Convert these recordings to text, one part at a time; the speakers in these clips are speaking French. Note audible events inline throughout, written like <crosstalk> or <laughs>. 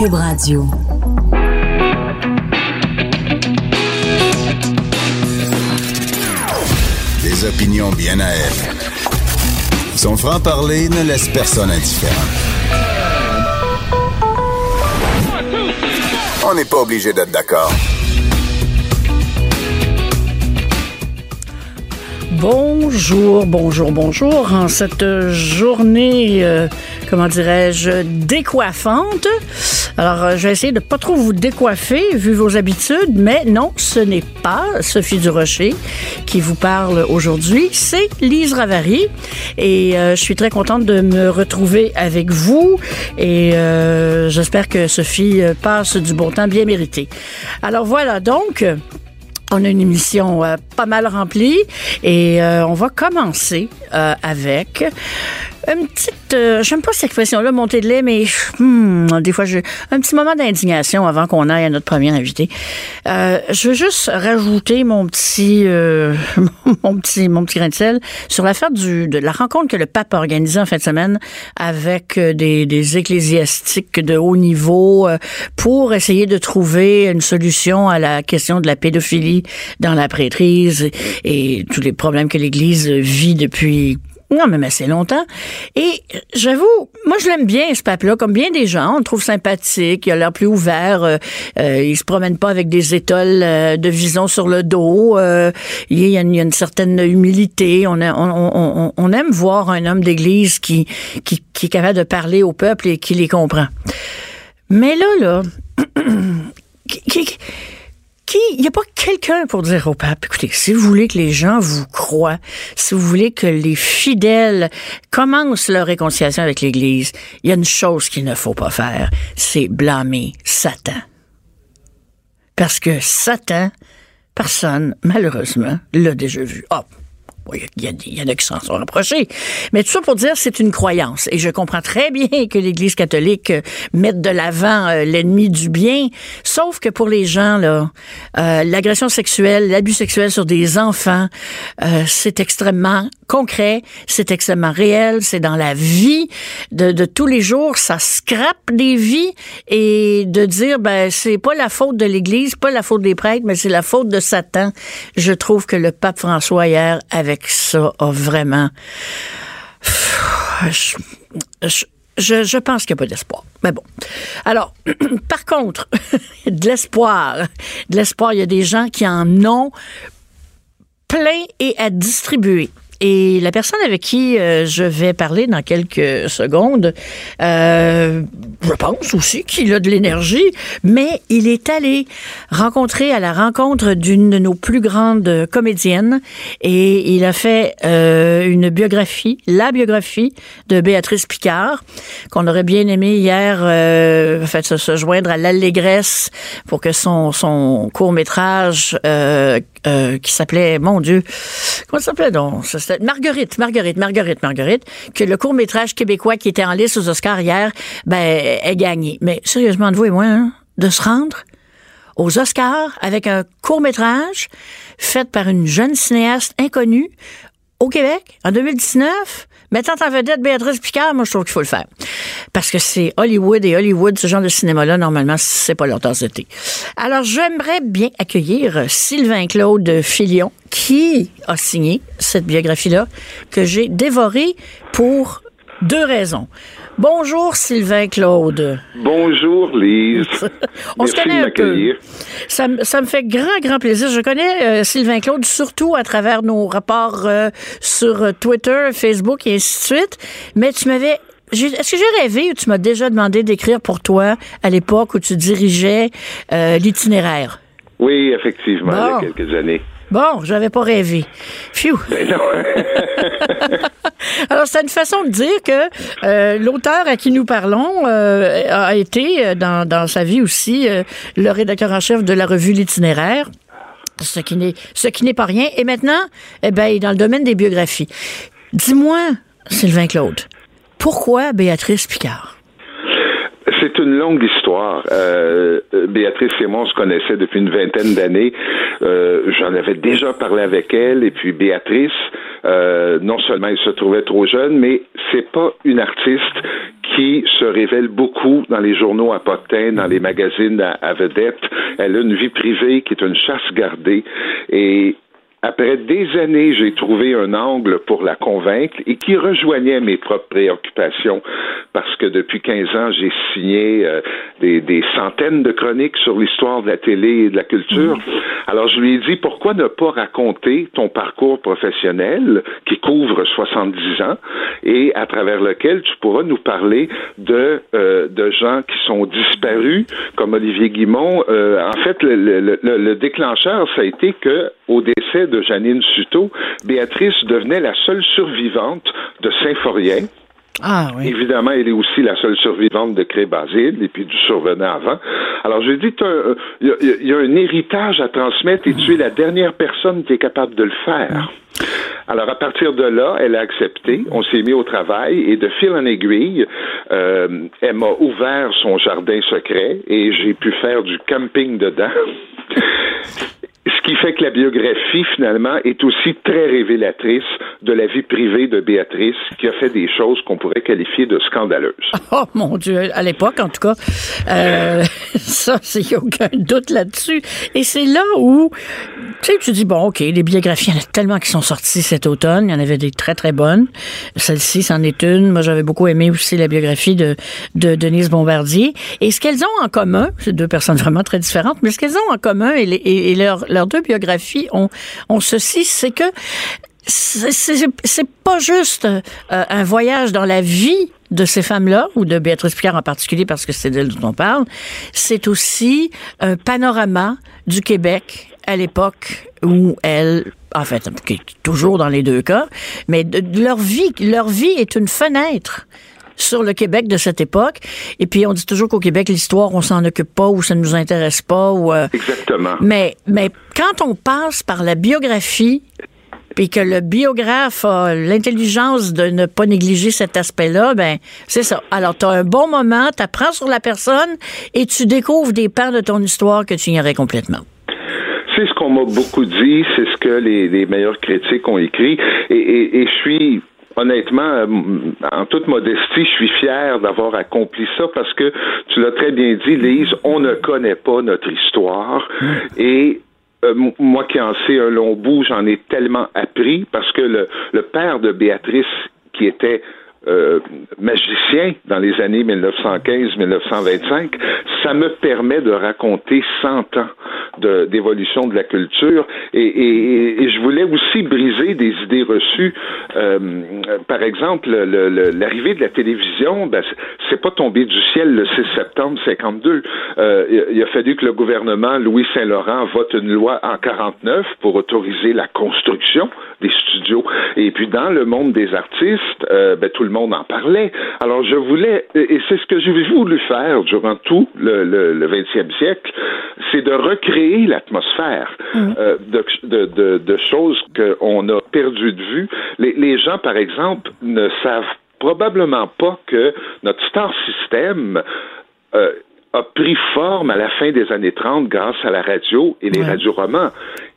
Cube Radio. Des opinions bien à elle. Son franc-parler ne laisse personne indifférent. On n'est pas obligé d'être d'accord. Bonjour, bonjour, bonjour. En cette journée, euh, comment dirais-je, décoiffante. Alors, euh, je vais essayer de pas trop vous décoiffer vu vos habitudes, mais non, ce n'est pas Sophie Durocher qui vous parle aujourd'hui, c'est Lise Ravary. Et euh, je suis très contente de me retrouver avec vous et j'espère que Sophie passe du bon temps bien mérité. Alors voilà, donc, on a une émission euh, pas mal remplie et euh, on va commencer euh, avec une petite, euh, j'aime pas cette expression-là, montée de lait, mais hmm, des fois, j'ai un petit moment d'indignation avant qu'on aille à notre premier invité. Euh, je veux juste rajouter mon petit, euh, <laughs> mon petit, mon petit grain de sel sur l'affaire du, de la rencontre que le pape a organisée en fin de semaine avec euh, des, des ecclésiastiques de haut niveau euh, pour essayer de trouver une solution à la question de la pédophilie dans la prêtrise et tous les problèmes que l'Église vit depuis non, même assez longtemps. Et j'avoue, moi, je l'aime bien, ce pape-là, comme bien des gens. On le trouve sympathique, il a l'air plus ouvert. Euh, euh, il se promène pas avec des étoiles euh, de vison sur le dos. Euh, il, y a une, il, y a une, certaine humilité. On, aime voir un homme d'église qui, est capable de parler au peuple et qui les comprend. Mais là, là, <clears throat> il n'y a pas quelqu'un pour dire au pape, écoutez, si vous voulez que les gens vous croient, si vous voulez que les fidèles commencent leur réconciliation avec l'Église, il y a une chose qu'il ne faut pas faire, c'est blâmer Satan. Parce que Satan, personne, malheureusement, l'a déjà vu. Oh, il y, en a qui s'en sont rapprochés. Mais tout ça pour dire, c'est une croyance. Et je comprends très bien <laughs> que l'Église catholique euh, mette de l'avant euh, l'ennemi du bien. Sauf que pour les gens, là, euh, l'agression sexuelle, l'abus sexuel sur des enfants, c'est extrêmement concret, c'est extrêmement réel, c'est dans la vie de, de, tous les jours, ça scrape des vies et de dire, ben, c'est pas la faute de l'Église, pas la faute des prêtres, mais c'est la faute de Satan. Je trouve que le pape François hier, avec ça, a vraiment... Je, je, je, pense qu'il n'y a pas d'espoir. Mais bon. Alors, <clears throat> par contre, <laughs> de l'espoir. De l'espoir, il y a des gens qui en ont plein et à distribuer. Et la personne avec qui euh, je vais parler dans quelques secondes, euh, je pense aussi qu'il a de l'énergie, mais il est allé rencontrer à la rencontre d'une de nos plus grandes comédiennes et il a fait euh, une biographie, la biographie de Béatrice Picard, qu'on aurait bien aimé hier euh, fait, se, se, joindre à l'allégresse pour que son, son court-métrage euh, euh, qui s'appelait, mon Dieu, comment ça s'appelait donc? Marguerite, Marguerite, Marguerite, Marguerite, que le court-métrage québécois qui était en liste aux Oscars hier, ben, est gagné. Mais sérieusement, de vous et moi, hein, de se rendre aux Oscars avec un court-métrage fait par une jeune cinéaste inconnue au Québec en 2019, mettant en vedette Béatrice Picard, moi je trouve qu'il faut le faire. Parce que c'est Hollywood et Hollywood, ce genre de cinéma-là, normalement, c'est pas leur tasse de thé. Alors, j'aimerais bien accueillir Sylvain Claude Filion, qui a signé cette biographie-là, que j'ai dévorée pour deux raisons. Bonjour Sylvain Claude. Bonjour Lise. <laughs> On Merci se connaît un peu. Ça, ça, me fait grand, grand plaisir. Je connais euh, Sylvain Claude surtout à travers nos rapports euh, sur Twitter, Facebook et ainsi de suite. Mais tu m'avais est-ce que j'ai rêvé ou tu m'as déjà demandé d'écrire pour toi à l'époque où tu dirigeais euh, l'itinéraire? Oui, effectivement, bon. il y a quelques années. Bon, j'avais pas rêvé. Phew. <laughs> <laughs> Alors, c'est une façon de dire que euh, l'auteur à qui nous parlons euh, a été, euh, dans, dans sa vie aussi, euh, le rédacteur en chef de la revue L'Itinéraire. Ce qui n'est, ce qui n'est pas rien. Et maintenant, eh ben, il est dans le domaine des biographies. Dis-moi, Sylvain Claude, pourquoi Béatrice Picard? C'est une longue histoire. Euh, euh, Béatrice et moi, on se connaissait depuis une vingtaine d'années. Euh, J'en avais déjà parlé avec elle. Et puis Béatrice, euh, non seulement elle se trouvait trop jeune, mais c'est pas une artiste qui se révèle beaucoup dans les journaux à potins, dans les magazines à, à vedettes. Elle a une vie privée qui est une chasse gardée. Et après des années, j'ai trouvé un angle pour la convaincre et qui rejoignait mes propres préoccupations parce que depuis 15 ans, j'ai signé euh, des, des, centaines de chroniques sur l'histoire de la télé et de la culture. Alors, je lui ai dit, pourquoi ne pas raconter ton parcours professionnel qui couvre 70 ans et à travers lequel tu pourras nous parler de, euh, de gens qui sont disparus, comme Olivier Guimont. Euh, en fait, le, le, le, le déclencheur, ça a été que au décès de Janine Suto, Béatrice devenait la seule survivante de Saint-Forien. Ah oui. Évidemment, elle est aussi la seule survivante de Cré-Basile et puis du survenant avant. Alors, je lui ai dit, il y, y, a un héritage à transmettre et tu es la dernière personne qui est capable de le faire. Alors, à partir de là, elle a accepté. On s'est mis au travail et de fil en aiguille, euh, elle m'a ouvert son jardin secret et j'ai pu faire du camping dedans. <laughs> Qui fait que la biographie, finalement, est aussi très révélatrice de la vie privée de Béatrice, qui a fait des choses qu'on pourrait qualifier de scandaleuses. <laughs> Oh mon Dieu, à l'époque, en tout cas, euh, <laughs> ça, a aucun doute là-dessus. Et c'est là où, tu sais, tu dis, bon, OK, les biographies, il y en a tellement qui sont sorties cet automne. Il y en avait des très, très bonnes. Celle-ci, c'en est une. Moi, j'avais beaucoup aimé aussi la biographie de, de Denise Bombardier. Et ce qu'elles ont en commun, c'est deux personnes vraiment très différentes, mais ce qu'elles ont en commun et, leurs biographies ont, ont ceci, c'est que c'est pas juste euh, un voyage dans la vie de ces femmes-là, ou de Béatrice Picard en particulier, parce que c'est d'elle dont on parle, c'est aussi un panorama du Québec à l'époque où elle, en fait, toujours dans les deux cas, mais leur vie, leur vie est une fenêtre sur le Québec de cette époque. Et puis, on dit toujours qu'au Québec, l'histoire, on s'en occupe pas ou ça ne nous intéresse pas. Ou, euh, Exactement. Mais, mais quand on passe par la biographie, puis que le biographe a l'intelligence de ne pas négliger cet aspect-là, ben c'est ça. Alors, tu as un bon moment, tu apprends sur la personne et tu découvres des pans de ton histoire que tu ignorais complètement. C'est ce qu'on m'a beaucoup dit, c'est ce que les, les, meilleurs critiques ont écrit, et, et, et je suis honnêtement, en toute modestie, je suis fier d'avoir accompli ça parce que tu l'as très bien dit, Lise, on ne connaît pas notre histoire. Et euh, moi qui en sais un long bout, j'en ai tellement appris parce que le, le père de Béatrice, qui était euh, magicien dans les années 1915-1925, ça me permet de raconter 100 ans d'évolution de, la culture et, je voulais aussi briser des idées reçues. Euh, par exemple, l'arrivée de la télévision, ben, c'est pas tombé du ciel le 6 septembre 52. Euh, il a fallu que le gouvernement Louis Saint-Laurent vote une loi en 49 pour autoriser la construction des studios. Et puis dans le monde des artistes, euh, ben, tout le monde en parlait. Alors je voulais, et c'est ce que j'ai voulu faire durant tout le, le, le 20e siècle, c'est de recréer l'atmosphère mmh. euh, de, de, de, de, choses qu'on a perdu de vue. Les, les gens, par exemple, ne savent probablement pas que notre star système euh, a pris forme à la fin des années 30 grâce à la radio et les ouais. radioromans.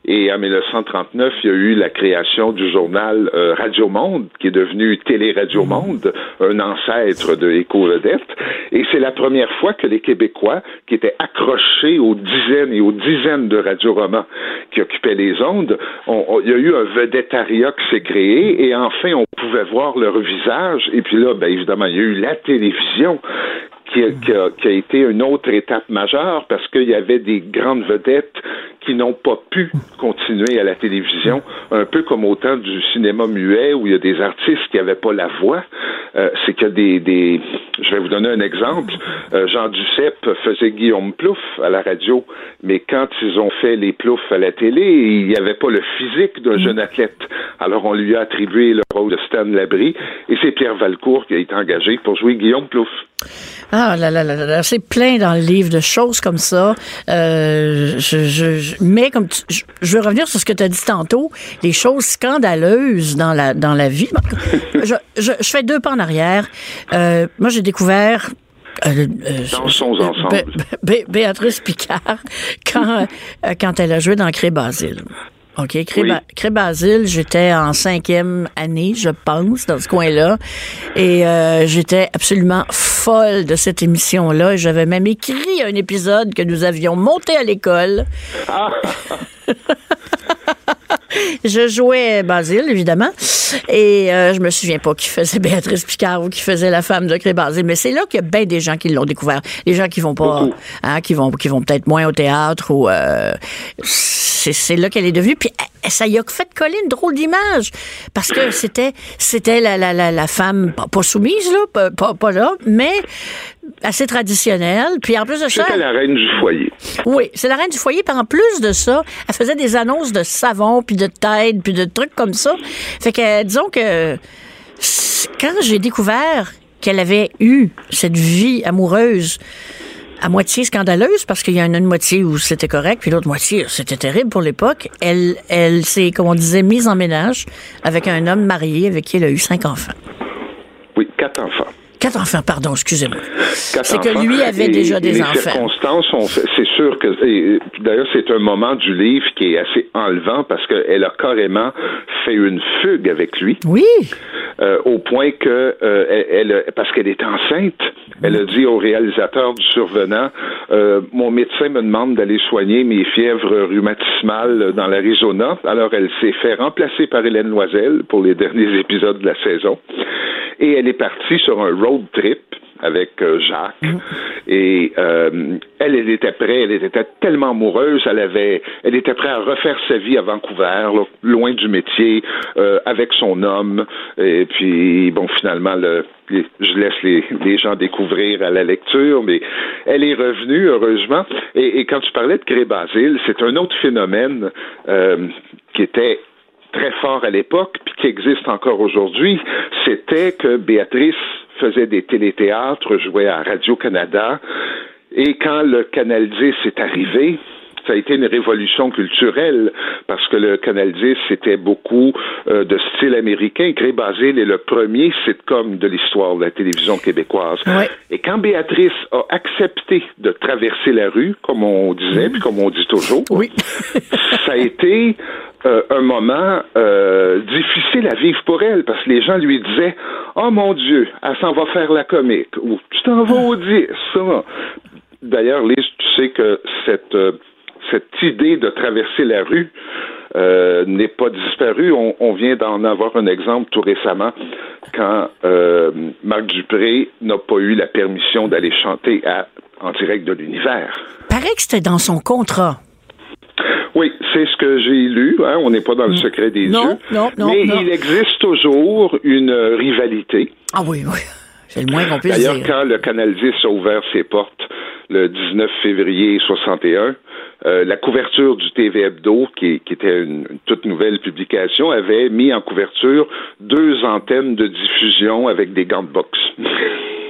Et en 1939, il y a eu la création du journal euh, Radio Monde, qui est devenu Télé Radio Monde, un ancêtre de Éco Vedette. Et c'est la première fois que les Québécois, qui étaient accrochés aux dizaines et aux dizaines de radioromans qui occupaient les ondes, on, on, il y a eu un vedettariat qui s'est créé, et enfin, on pouvait voir leur visage. Et puis là, ben, évidemment, il y a eu la télévision qui a, été une autre étape majeure parce qu'il y avait des grandes vedettes qui n'ont pas pu continuer à la télévision, un peu comme au temps du cinéma muet où il y a des artistes qui n'avaient pas la voix. Euh, c'est a des, des, Je vais vous donner un exemple. Euh, Jean Duceppe faisait Guillaume Plouf à la radio, mais quand ils ont fait les Ploufs à la télé, il n'y avait pas le physique d'un jeune athlète. Alors on lui a attribué de Stan Labrie et c'est Pierre Valcourt qui a été engagé pour jouer Guillaume Plouf. Ah là là là là, c'est plein dans le livre de choses comme ça. Euh, je, je, mais comme je, je, veux revenir sur ce que tu as dit tantôt, les choses scandaleuses dans la dans la vie. <laughs> je, fais deux pas en arrière. Euh, moi, j'ai découvert euh, euh, Dansons ensemble. Bé Béatrice Picard, <laughs> quand, euh, quand elle a joué dans Cré Basile. OK. Cré, oui. Cré Basile, j'étais en cinquième année, je pense, dans ce coin-là. Et euh, j'étais absolument folle de cette émission-là. J'avais même écrit un épisode que nous avions monté à l'école. Ah. <laughs> je jouais Basile, évidemment. Et euh, je me souviens pas qui faisait Béatrice Picard ou qui faisait la femme de Cré Basile. Mais c'est là qu'il y a bien des gens qui l'ont découvert. Les gens qui vont pas, hein, qui vont, qui vont peut-être moins au théâtre ou euh, c'est là qu'elle est devenue. Puis ça y a fait coller une drôle d'image parce que c'était c'était la, la, la, la, femme pas, pas soumise là, pas, pas, là, mais assez traditionnelle. Puis en plus de ça, c'était la reine du foyer. Oui, c'est la reine du foyer. Puis en plus de ça, elle faisait des annonces de savon puis de tête puis de trucs comme ça. Fait que disons que quand j'ai découvert qu'elle avait eu cette vie amoureuse à moitié scandaleuse parce qu'il y a une, moitié où c'était correct, puis l'autre moitié c'était terrible pour l'époque. Elle, elle s'est, comme on disait, mise en ménage avec un homme marié avec qui elle a eu cinq enfants. Oui, quatre enfants. Quatre enfants, pardon, excusez-moi. C'est que lui avait et, déjà des les enfants. Circonstances, c'est sûr que, d'ailleurs, c'est un moment du livre qui est assez enlevant parce qu'elle a carrément fait une fugue avec lui. Oui. Euh, au point que, euh, elle, elle, parce qu'elle est enceinte, elle a dit au réalisateur du survenant, euh, mon médecin me demande d'aller soigner mes fièvres rhumatismales dans l'Arizona. Alors elle s'est fait remplacer par Hélène Loisel pour les derniers <laughs> épisodes de la saison. Et elle est partie sur un road trip avec euh, Jacques. Mmh. Et euh, elle, elle était prête, elle était tellement amoureuse, elle avait, elle était prête à refaire sa vie à Vancouver, là, loin du métier, euh, avec son homme. Et puis, bon, finalement, le, je laisse les, les, gens découvrir à la lecture, mais elle est revenue, heureusement. Et, et quand tu parlais de Cré Basile, c'est un autre phénomène euh, qui était très fort à l'époque, puis qui existe encore aujourd'hui, c'était que Béatrice faisait des téléthéâtres, jouait à Radio-Canada, et quand le Canal 10 est arrivé, ça a été une révolution culturelle parce que le Canal 10 c'était beaucoup euh, de style américain. Gré Basile est le premier sitcom de l'histoire de la télévision québécoise. Ouais. Et quand Béatrice a accepté de traverser la rue, comme on disait, mmh. puis comme on dit toujours, oui. <laughs> ça a été euh, un moment euh, difficile à vivre pour elle parce que les gens lui disaient Oh mon Dieu, elle s'en va faire la comique ou tu t'en vas au 10. Ça. D'ailleurs, Lise, tu sais que cette, euh, cette idée de traverser la rue euh, n'est pas disparue. On, on vient d'en avoir un exemple tout récemment quand Marc Dupré n'a pas eu la permission d'aller chanter à, en direct de l'univers. Paraît que c'était dans son contrat. Oui, c'est ce que j'ai lu. Hein. On n'est pas dans le secret des non, yeux. Non, non, Mais il existe toujours une rivalité. Ah oui, oui. C'est le moins qu'on puisse D'ailleurs, dire. quand le Canal 10 a ouvert ses portes le 19 février 61, euh, la couverture du TV Hebdo, qui, qui était une, une, toute nouvelle publication, avait mis en couverture deux antennes de diffusion avec des gants de boxe. <laughs>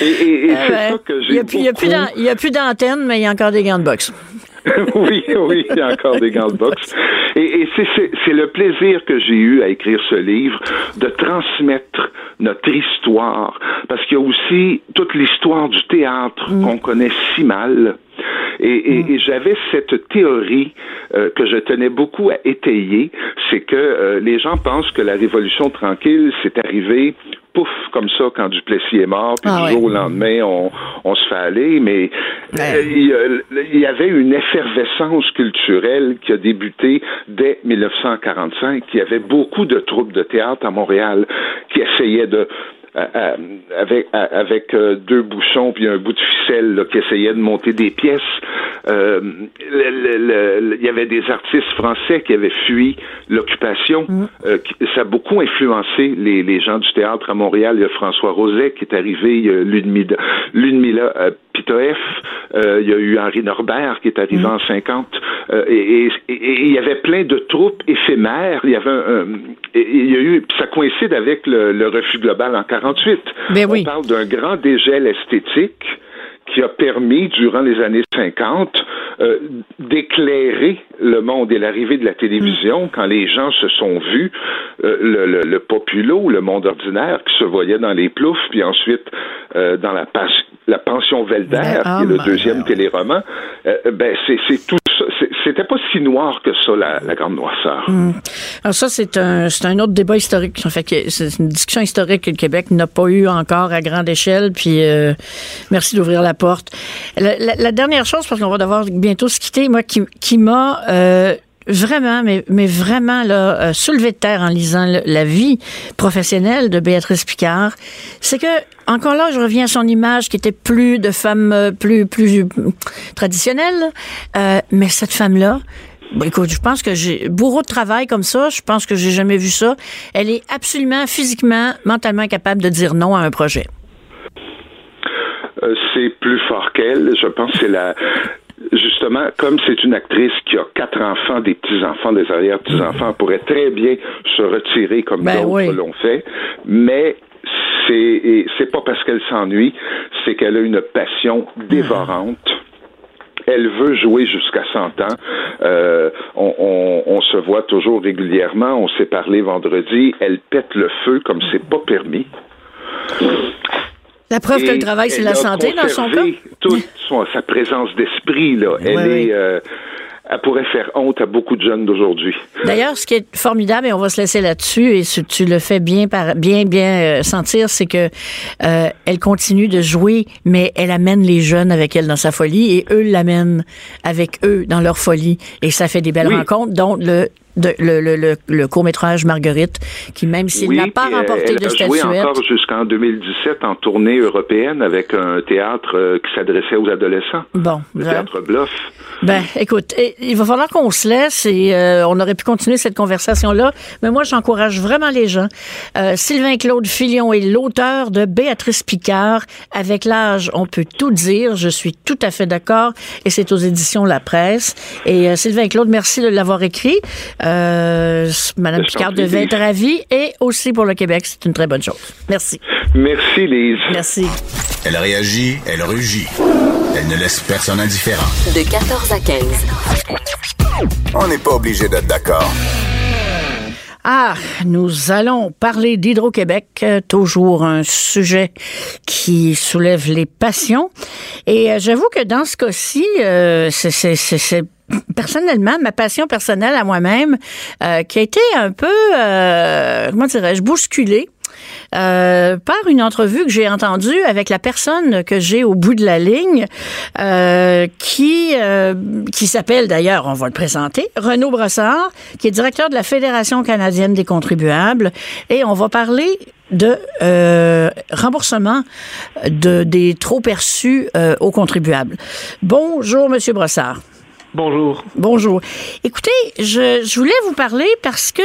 et, et, et Euh, c'est ouais. ça que j'ai a plus- il y a plus beaucoup- a d'antenne, mais il y a encore des gants de boxe. <laughs> oui, oui, il y a encore des gants de boxe. Et, et c'est- le plaisir que j'ai eu à écrire ce livre, de transmettre notre histoire, parce qu'il y a aussi toute l'histoire du théâtre qu'on connaît si mal. Et, et- et j'avais cette théorie euh, que je tenais beaucoup à étayer, c'est que euh, les gens pensent que la Révolution tranquille, c'est arrivé pouf, comme ça, quand Duplessis est mort, puis Ah du ouais. jour au lendemain, on, on se fait aller, mais Ouais. euh, il, y a- il y avait une effervescence culturelle qui a débuté dès 1945. Il y avait beaucoup de troupes de théâtre à Montréal qui essayaient de avec avec deux bouchons puis un bout de ficelle là, qui essayait de monter des pièces. Il y avait des artistes français qui avaient fui l'occupation. Mm. ça a beaucoup influencé les, les gens du théâtre à Montréal. Il y a François Roset qui est arrivé, il y a Pitoef, il y a eu Henri Norbert qui est arrivé mm. en 50. et il y avait plein de troupes éphémères. Il y avait un, il y a eu, ça coïncide avec le, le refus global en 48. Ben oui. On parle d'un grand dégel esthétique qui a permis, durant les années 50, euh, d'éclairer le monde et l'arrivée de la télévision mm. quand les gens se sont vus, euh, le, le, le, populo, le monde ordinaire qui se voyait dans les ploufs, puis ensuite euh, dans la, la pension Velder, ben, qui est le deuxième téléroman, euh, ben c'est tout. C'était pas si noir que ça, la, grande noirceur. Mm. Alors ça, c'est un, un autre débat historique. Fait, c'est une discussion historique que le Québec n'a pas eu encore à grande échelle. Puis merci d'ouvrir la porte. La, dernière chose, parce qu'on va devoir bientôt se quitter, moi, qui, qui m'a euh, vraiment, mais, mais vraiment là, euh, soulevé de terre en lisant la vie professionnelle de Béatrice Picard, c'est que encore là, je reviens à son image qui était plus de femme euh, plus plus traditionnelle, mais cette femme-là, écoute, je pense que j'ai bourreau de travail comme ça, je pense que j'ai jamais vu ça. Elle est absolument physiquement, mentalement capable de dire non à un projet. Euh, c'est plus fort qu'elle. Je pense que c'est la justement, comme c'est une actrice qui a quatre enfants, des petits-enfants, des arrière-petits-enfants, pourrait très bien se retirer comme ben d'autres l'ont fait, mais c'est c'est pas parce qu'elle s'ennuie, c'est qu'elle a une passion dévorante. Elle veut jouer jusqu'à 100 ans. Euh, on, on, se voit toujours régulièrement. On s'est parlé vendredi. Elle pète le feu comme c'est pas permis. La preuve que le travail, c'est la santé dans son cas. Toute sa présence d'esprit, là. elle est. Euh, elle pourrait faire honte à beaucoup de jeunes d'aujourd'hui. D'ailleurs, ce qui est formidable, et on va se laisser là-dessus, et tu le fais bien, par, bien, bien euh, sentir, c'est que euh, elle continue de jouer, mais elle amène les jeunes avec elle dans sa folie, et eux l'amènent avec eux dans leur folie, et ça fait des belles rencontres, dont le le, le, court-métrage Marguerite, qui même s'il n'a pas remporté de statuette... Encore jusqu'en 2017 en tournée européenne avec un théâtre euh, qui s'adressait aux adolescents. Bon. Le théâtre Bluff. Ben, écoute, il va falloir qu'on se laisse et euh, on aurait pu continuer cette conversation-là, mais moi, j'encourage vraiment les gens. Euh, Sylvain Claude Filion est l'auteur de Béatrice Picard. Avec l'âge, on peut tout dire. Je suis tout à fait d'accord et c'est aux éditions La Presse. Et Sylvain Claude, merci de l'avoir écrit. Euh, Madame Picard devait être ravie et aussi pour le Québec, c'est une très bonne chose. Merci. Merci, Lise. Merci. Elle réagit, elle rugit. Elle ne laisse personne indifférent. De 14 à 15. On n'est pas obligé d'être d'accord. Ah, nous allons parler d'Hydro-Québec, toujours un sujet qui soulève les passions. Et euh, j'avoue que dans ce cas-ci, euh, c'est personnellement, ma passion personnelle à moi-même, euh, qui a été un peu, euh, comment dirais-je, bousculée. Euh, par une entrevue que j'ai entendue avec la personne que j'ai au bout de la ligne, qui qui s'appelle d'ailleurs, on va le présenter, Renaud Brossard, qui est directeur de la Fédération canadienne des contribuables, et on va parler de remboursement de des trop perçus aux contribuables. Bonjour, Monsieur Brossard. Bonjour. Bonjour. Écoutez, je, voulais vous parler parce que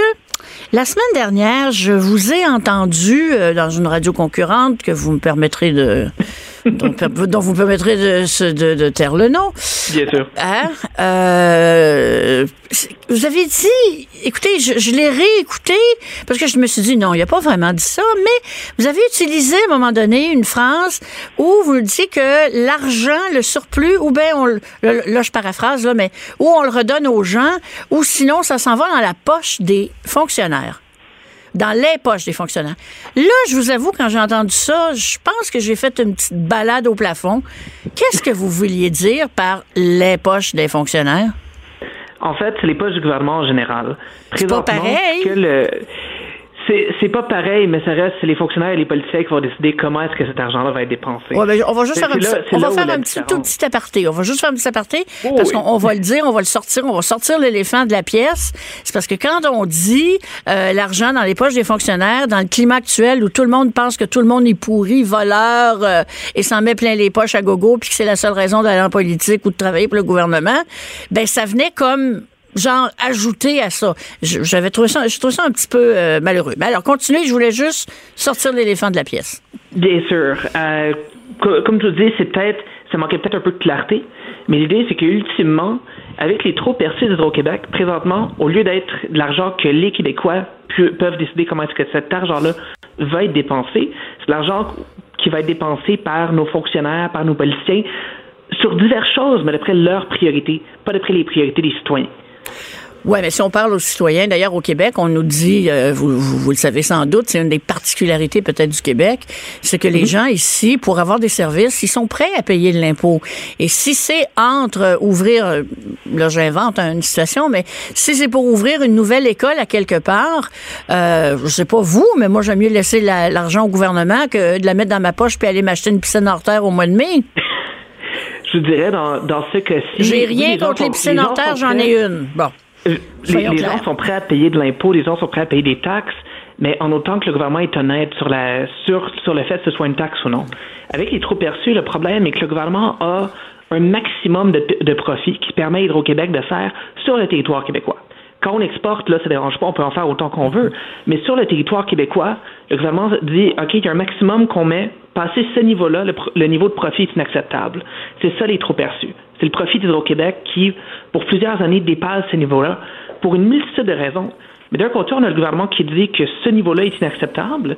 la semaine dernière, je vous ai entendu euh, dans une radio concurrente que vous me permettrez de dont, vous permettrez de, de, de, taire le nom. Bien sûr. Hein? Euh, vous avez dit, écoutez, je, je l'ai réécouté parce que je me suis dit, non, il n'a pas vraiment dit ça, mais vous avez utilisé à un moment donné une phrase où vous dites que l'argent, le surplus, ou bien, on, là, je paraphrase, là, mais où on le redonne aux gens, ou sinon, ça s'en va dans la poche des fonctionnaires dans les poches des fonctionnaires. Là, je vous avoue, quand j'ai entendu ça, je pense que j'ai fait une petite balade au plafond. Qu'est-ce que vous vouliez dire par les poches des fonctionnaires? En fait, c'est les poches du gouvernement en général. C'est pas pareil. Que le C'est pas pareil, mais ça reste, c'est les fonctionnaires et les politiciens qui vont décider comment est-ce que cet argent-là va être dépensé. Ouais, ben, on va juste faire un, petit, on va faire un petit tout petit aparté. On va juste faire un petit aparté oh, parce qu'on va le dire, on va le sortir, on va sortir l'éléphant de la pièce. C'est parce que quand on dit euh, l'argent dans les poches des fonctionnaires, dans le climat actuel où tout le monde pense que tout le monde est pourri, voleur euh, et s'en met plein les poches à gogo, puis que c'est la seule raison d'aller en politique ou de travailler pour le gouvernement, ben ça venait comme genre ajouter à ça. J'avais trouvé ça, je trouvé ça un petit peu euh, malheureux. Mais alors, continuez, je voulais juste sortir l'éléphant de la pièce. Bien sûr. Euh, comme tu dis, c'est peut-être, ça manquait peut-être un peu de clarté, mais l'idée, c'est qu'ultimement, avec les trop perçus d'Hydro-Québec, présentement, au lieu d'être de l'argent que les Québécois peuvent décider comment est-ce que cet argent-là va être dépensé, c'est l'argent qui va être dépensé par nos fonctionnaires, par nos policiers, sur diverses choses, mais d'après leurs priorités, pas d'après les priorités des citoyens. Oui, mais si on parle aux citoyens, d'ailleurs au Québec, on nous dit, euh, vous, vous, le savez sans doute, c'est une des particularités peut-être du Québec, c'est que les mhm. gens ici, pour avoir des services, ils sont prêts à payer de l'impôt. Et si c'est entre ouvrir, euh, là j'invente une situation, mais si c'est pour ouvrir une nouvelle école à quelque part, euh, je sais pas vous, mais moi j'aime mieux laisser l'argent au gouvernement que de la mettre dans ma poche puis aller m'acheter une piscine hors terre au mois de mai. Je dirais dans, dans ce cas-ci. J'ai rien contre les piscines hors terre, j'en ai une. Bon. Euh, les, gens sont prêts à payer de l'impôt, les gens sont prêts à payer des taxes, mais en autant que le gouvernement est honnête sur, la, sur, sur le fait que ce soit une taxe ou non. Avec les trop perçus, le problème est que le gouvernement a un maximum de, de profit qui permet à Hydro-Québec de faire sur le territoire québécois. Quand on exporte, là, ça dérange pas, on peut en faire autant qu'on veut. Mais sur le territoire québécois, le gouvernement dit, OK, il y a un maximum qu'on met. Passer ce niveau-là, le, niveau de profit est inacceptable. C'est ça les trop perçus. C'est le profit d'Hydro-Québec qui, pour plusieurs années, dépasse ce niveau-là pour une multitude de raisons. Mais d'un côté, on a le gouvernement qui dit que ce niveau-là est inacceptable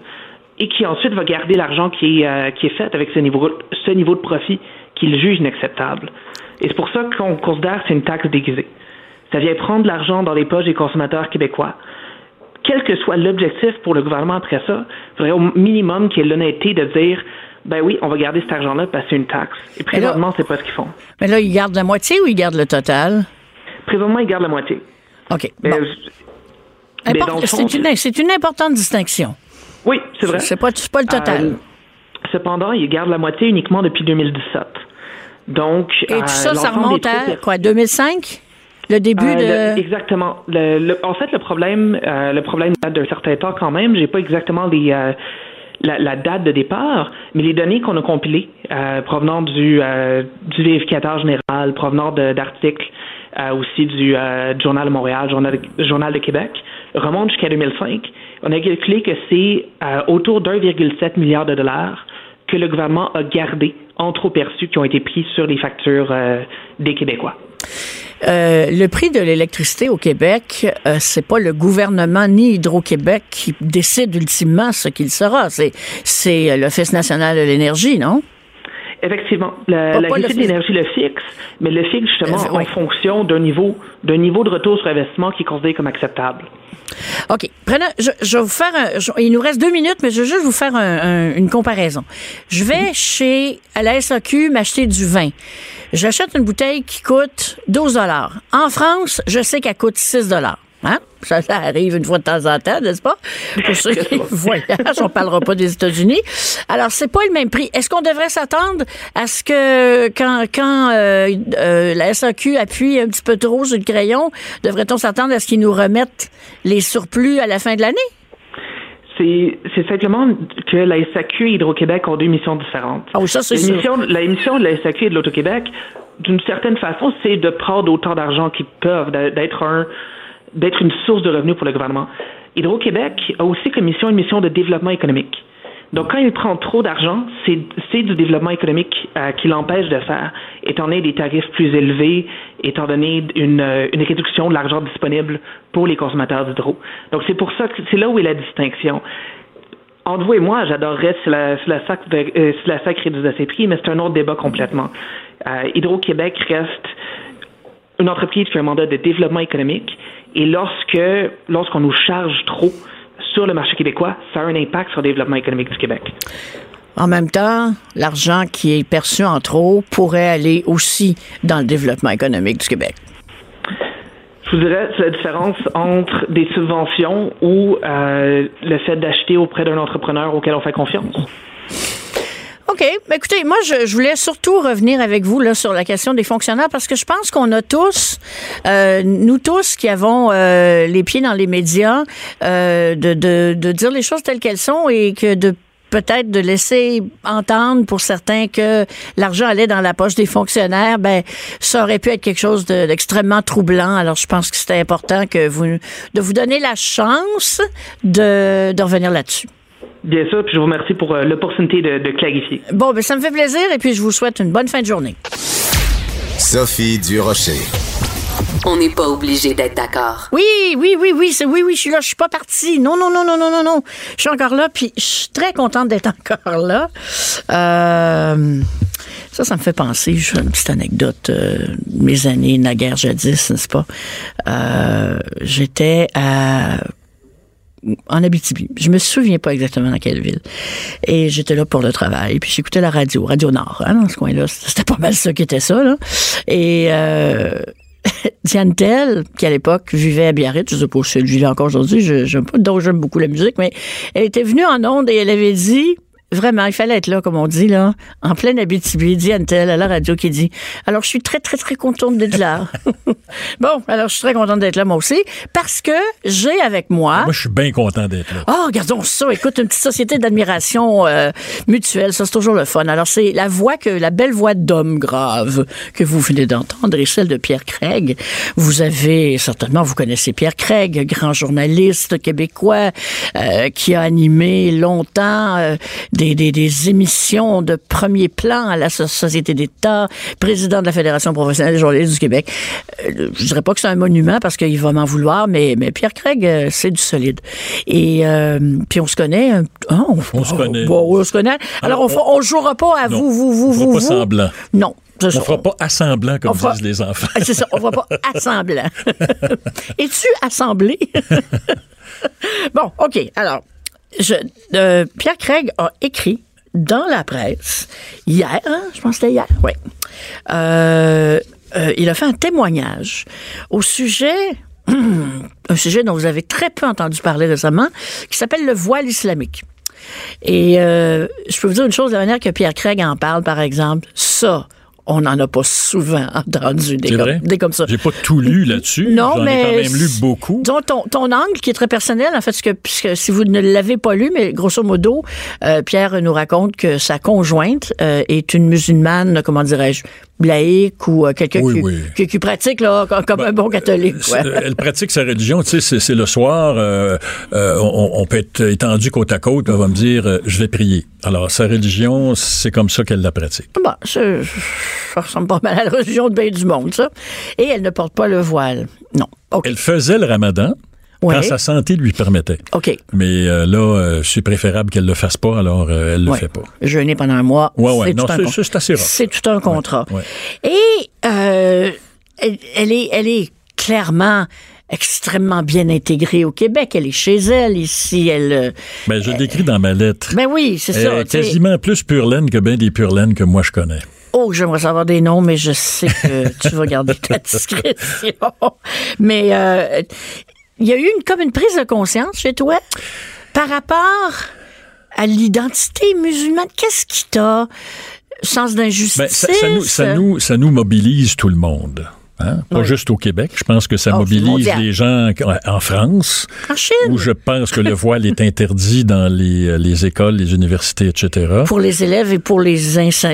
et qui ensuite va garder l'argent qui est, euh, fait avec ce niveau, ce niveau de profit qu'il juge inacceptable. Et c'est pour ça qu'on considère que c'est une taxe déguisée. Ça vient prendre l'argent dans les poches des consommateurs québécois. Quel que soit l'objectif pour le gouvernement après ça, il faudrait au minimum qu'il y ait l'honnêteté de dire ben oui, on va garder cet argent-là parce que c'est une taxe. Et présentement, c'est pas ce qu'ils font. Mais là, ils gardent la moitié ou ils gardent le total? Présentement, ils gardent la moitié. OK. c'est une, importante distinction. Oui, c'est vrai. C'est pas, pas le total. Euh, cependant, ils gardent la moitié uniquement depuis 2017. Donc, Et tout ça, ça remonte à quoi, 2005? Le début euh, de. exactement. en fait, le problème, euh, le problème date d'un certain temps quand même. J'ai pas exactement les, euh, la, date de départ, mais les données qu'on a compilées provenant du, du vérificateur général, provenant d'articles aussi du, Journal de Montréal, Journal Journal de Québec, remontent jusqu'à 2005. On a calculé que c'est autour d'1,7 milliard de dollars que le gouvernement a gardé en trop perçus qui ont été pris sur les factures des Québécois. Euh, le prix de l'électricité au Québec, euh, c'est pas le gouvernement ni Hydro-Québec qui décide ultimement ce qu'il sera. C'est, c'est l'Office national de l'énergie, non? Effectivement. L'Office de l'énergie le fixe, mais le fixe justement euh, en fonction d'un niveau, d'un niveau de retour sur investissement qui est considéré comme acceptable. OK. Prenez, je, je, vais vous faire un, il nous reste deux minutes, mais je vais juste vous faire une comparaison. Je vais chez, à la SAQ, m'acheter du vin. J'achète une bouteille qui coûte 12 En France, je sais qu'elle coûte 6 Hein? Ça, arrive une fois de temps en temps, n'est-ce pas? Pour ceux qui <laughs> voyagent, on parlera pas des États-Unis. Alors, c'est pas le même prix. Est-ce qu'on devrait s'attendre à ce que quand, quand euh, euh, la SAQ appuie un petit peu trop sur le crayon, devrait-on s'attendre à ce qu'ils nous remettent les surplus à la fin de l'année? C'est simplement que la SAQ et Hydro-Québec ont deux missions différentes. Ah ça, c'est La mission de la SAQ et de l'Auto-Québec, d'une certaine façon, c'est de prendre autant d'argent qu'ils peuvent, d'être un d'être une source de revenus pour le gouvernement. Hydro-Québec a aussi comme mission une mission de développement économique. Donc, quand il prend trop d'argent, c'est du développement économique euh, qui l'empêche de faire, étant donné des tarifs plus élevés, étant donné une, une réduction de l'argent disponible pour les consommateurs d'hydro. Donc, c'est pour ça que c'est là où est la distinction. Entre vous et moi, j'adorerais si la, si la SAC, euh, la SAC réduisait ses prix, mais c'est un autre débat complètement. Euh, Hydro-Québec reste une entreprise qui a un mandat de développement économique et lorsque lorsqu'on nous charge trop sur le marché québécois, ça a un impact sur le développement économique du Québec. En même temps, l'argent qui est perçu en trop pourrait aller aussi dans le développement économique du Québec. Je vous dirais, c'est la différence entre des subventions ou euh, le fait d'acheter auprès d'un entrepreneur auquel on fait confiance. OK. Écoutez, moi, je, voulais surtout revenir avec vous là, sur la question des fonctionnaires parce que je pense qu'on a tous, euh, nous tous qui avons euh, les pieds dans les médias, euh, de, de, de dire les choses telles qu'elles sont et que de peut-être de laisser entendre pour certains que l'argent allait dans la poche des fonctionnaires, ben ça aurait pu être quelque chose d'extrêmement troublant. Alors je pense que c'était important que vous de vous donner la chance de, de revenir là-dessus. Bien sûr, puis je vous remercie pour euh, l'opportunité de, clarifier. Bon, ben ça me fait plaisir et puis je vous souhaite une bonne fin de journée. Sophie Durocher. On n'est pas obligé d'être d'accord. Oui, oui, oui, oui, c'est oui, oui, je suis là, je suis pas partie. Non, non, non, non, non, non, non. Je suis encore là, puis je suis très contente d'être <laughs> encore là. Euh, ça, ça me fait penser, j'ai une petite anecdote, euh, mes années naguère jadis, n'est-ce pas? Euh, j'étais à en Abitibi. Je me souviens pas exactement dans quelle ville. Et j'étais là pour le travail. Puis j'écoutais la radio, Radio Nord, hein, dans ce coin-là. C'était pas mal ça qui était ça. Là. Et euh, <laughs> Diane Tell, qui à l'époque vivait à Biarritz, je sais pas si elle vivait encore aujourd'hui, je, pas, donc j'aime beaucoup la musique, mais elle était venue en onde et elle avait dit Vraiment, il fallait être là, comme on dit, là, en pleine Abitibi, dit Anne-Telle à la radio qui dit Alors, je suis très, très, très contente d'être là. <laughs> bon, alors, je suis très contente d'être là, moi aussi, parce que j'ai avec moi. Moi, je suis bien content d'être là. Oh, regardons ça. Écoute, une petite société d'admiration euh, mutuelle, ça, c'est toujours le fun. Alors, c'est la voix que, la belle voix d'homme grave que vous venez d'entendre et celle de Pierre Craig. Vous avez, certainement, vous connaissez Pierre Craig, grand journaliste québécois euh, qui a animé longtemps euh, des, des, des, émissions de premier plan à la Société d'État, président de la Fédération professionnelle des journalistes du Québec. Euh, je dirais pas que c'est un monument parce qu'il va m'en vouloir, mais, mais Pierre Craig, euh, c'est du solide. Et euh, puis on se connaît. Hein, on, on, se connaît. on se connaît. Alors, on, ne jouera pas à vous, vous, vous, vous. On pas semblant. Non. On ne fera pas assemblant, comme disent les enfants. <laughs> C'est ça, on ne fera pas <laughs> assemblant. <laughs> Es-tu assemblé? bon, OK. Alors, euh, Pierre Craig a écrit dans la presse hier, hein, je pense que c'était hier, oui. Euh, euh, il a fait un témoignage au sujet <clears throat> un sujet dont vous avez très peu entendu parler récemment, qui s'appelle le voile islamique. Et je peux vous dire une chose, la manière que Pierre Craig en parle, par exemple, ça, on n'en a pas souvent entendu des, comme, des comme ça. J'ai pas tout lu là-dessus. Non, mais. Ai quand même lu beaucoup. Disons, ton, ton, angle qui est très personnel, en fait, que, puisque si vous ne l'avez pas lu, mais grosso modo, euh, Pierre nous raconte que sa conjointe euh, est une musulmane, comment dirais-je, laïque ou euh, quelqu'un qui, qui, pratique là, comme ben, un bon catholique. Elle pratique sa religion, tu sais, c'est le soir, on, on, peut être étendu côte à côte, elle va me dire, je vais prier. Alors, sa religion, c'est comme ça qu'elle la pratique. Bon, ça, ressemble pas mal à la religion de bien du monde, ça. Et elle ne porte pas le voile. Non. Elle faisait le ramadan. Quand sa santé lui permettait. OK. Mais euh, là, euh, c'est préférable qu'elle le fasse pas, alors euh, elle le fait pas. Jeûner pendant un mois. Oui, oui. Non, c'est assez rare. C'est tout un contrat. Et elle, elle, est, elle est clairement extrêmement bien intégrée au Québec. Elle est chez elle ici. Elle. Ben, je décris dans ma lettre. Ben oui, c'est ça. quasiment plus pure laine que bien des pure laines que moi je connais. Oh, j'aimerais savoir des noms, mais je sais que <laughs> tu vas garder ta discrétion. Mais euh, il y a eu une, comme une prise de conscience chez toi par rapport à l'identité musulmane. Qu'est-ce qui t'a sens d'injustice? Ben, ça, nous, ça, nous, ça nous mobilise tout le monde. Hein? Pas juste au Québec. Je pense que ça oh, mobilise les gens en France. En Chine. Où je pense que le voile est interdit dans les, euh, les, écoles, les universités, etc. Pour les élèves et pour les,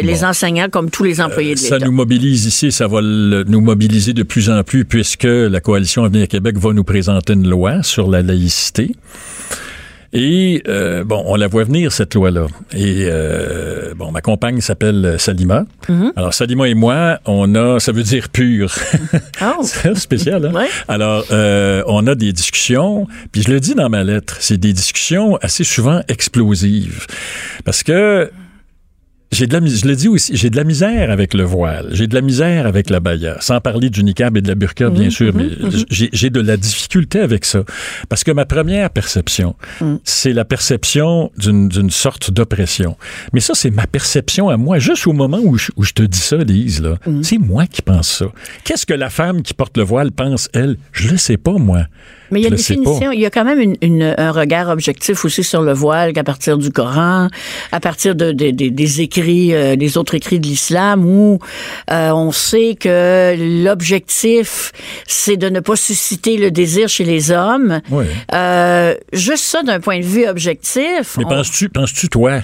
les enseignants, comme tous les employés de euh, l'État. Ça nous mobilise ici, ça va nous mobiliser de plus en plus puisque la Coalition Avenir Québec va nous présenter une loi sur la laïcité. Et euh, bon, on la voit venir cette loi-là. Et euh, bon, ma compagne s'appelle Salima. Mm-hmm. Alors Salima et moi, on a, ça veut dire pur. <laughs> Oh. C'est spécial. Hein? Alors euh, on a des discussions. Puis je le dis dans ma lettre, c'est des discussions assez souvent explosives, parce que j'ai de la je le dis aussi, j'ai de la misère avec le voile, j'ai de la misère avec la baya, sans parler du niqab et de la burqa, bien sûr, mais j'ai j'ai de la difficulté avec ça. Parce que ma première perception, c'est la perception d'une d'une sorte d'oppression. Mais ça, c'est ma perception à moi, juste au moment où je, où je te dis ça, Lise, là. C'est moi qui pense ça. Qu'est-ce que la femme qui porte le voile pense, elle? Je le sais pas, moi. Mais il y a Je une le sais pas. définition, il y a quand même une- une- un regard objectif aussi sur le voile qu'à partir du Coran, à partir de, de- de- des écrits, euh, des autres écrits de l'islam, où euh, on sait que l'objectif, c'est de ne pas susciter le désir chez les hommes. Oui. Euh, juste ça d'un point de vue objectif. Mais on- penses-tu, penses-tu, toi,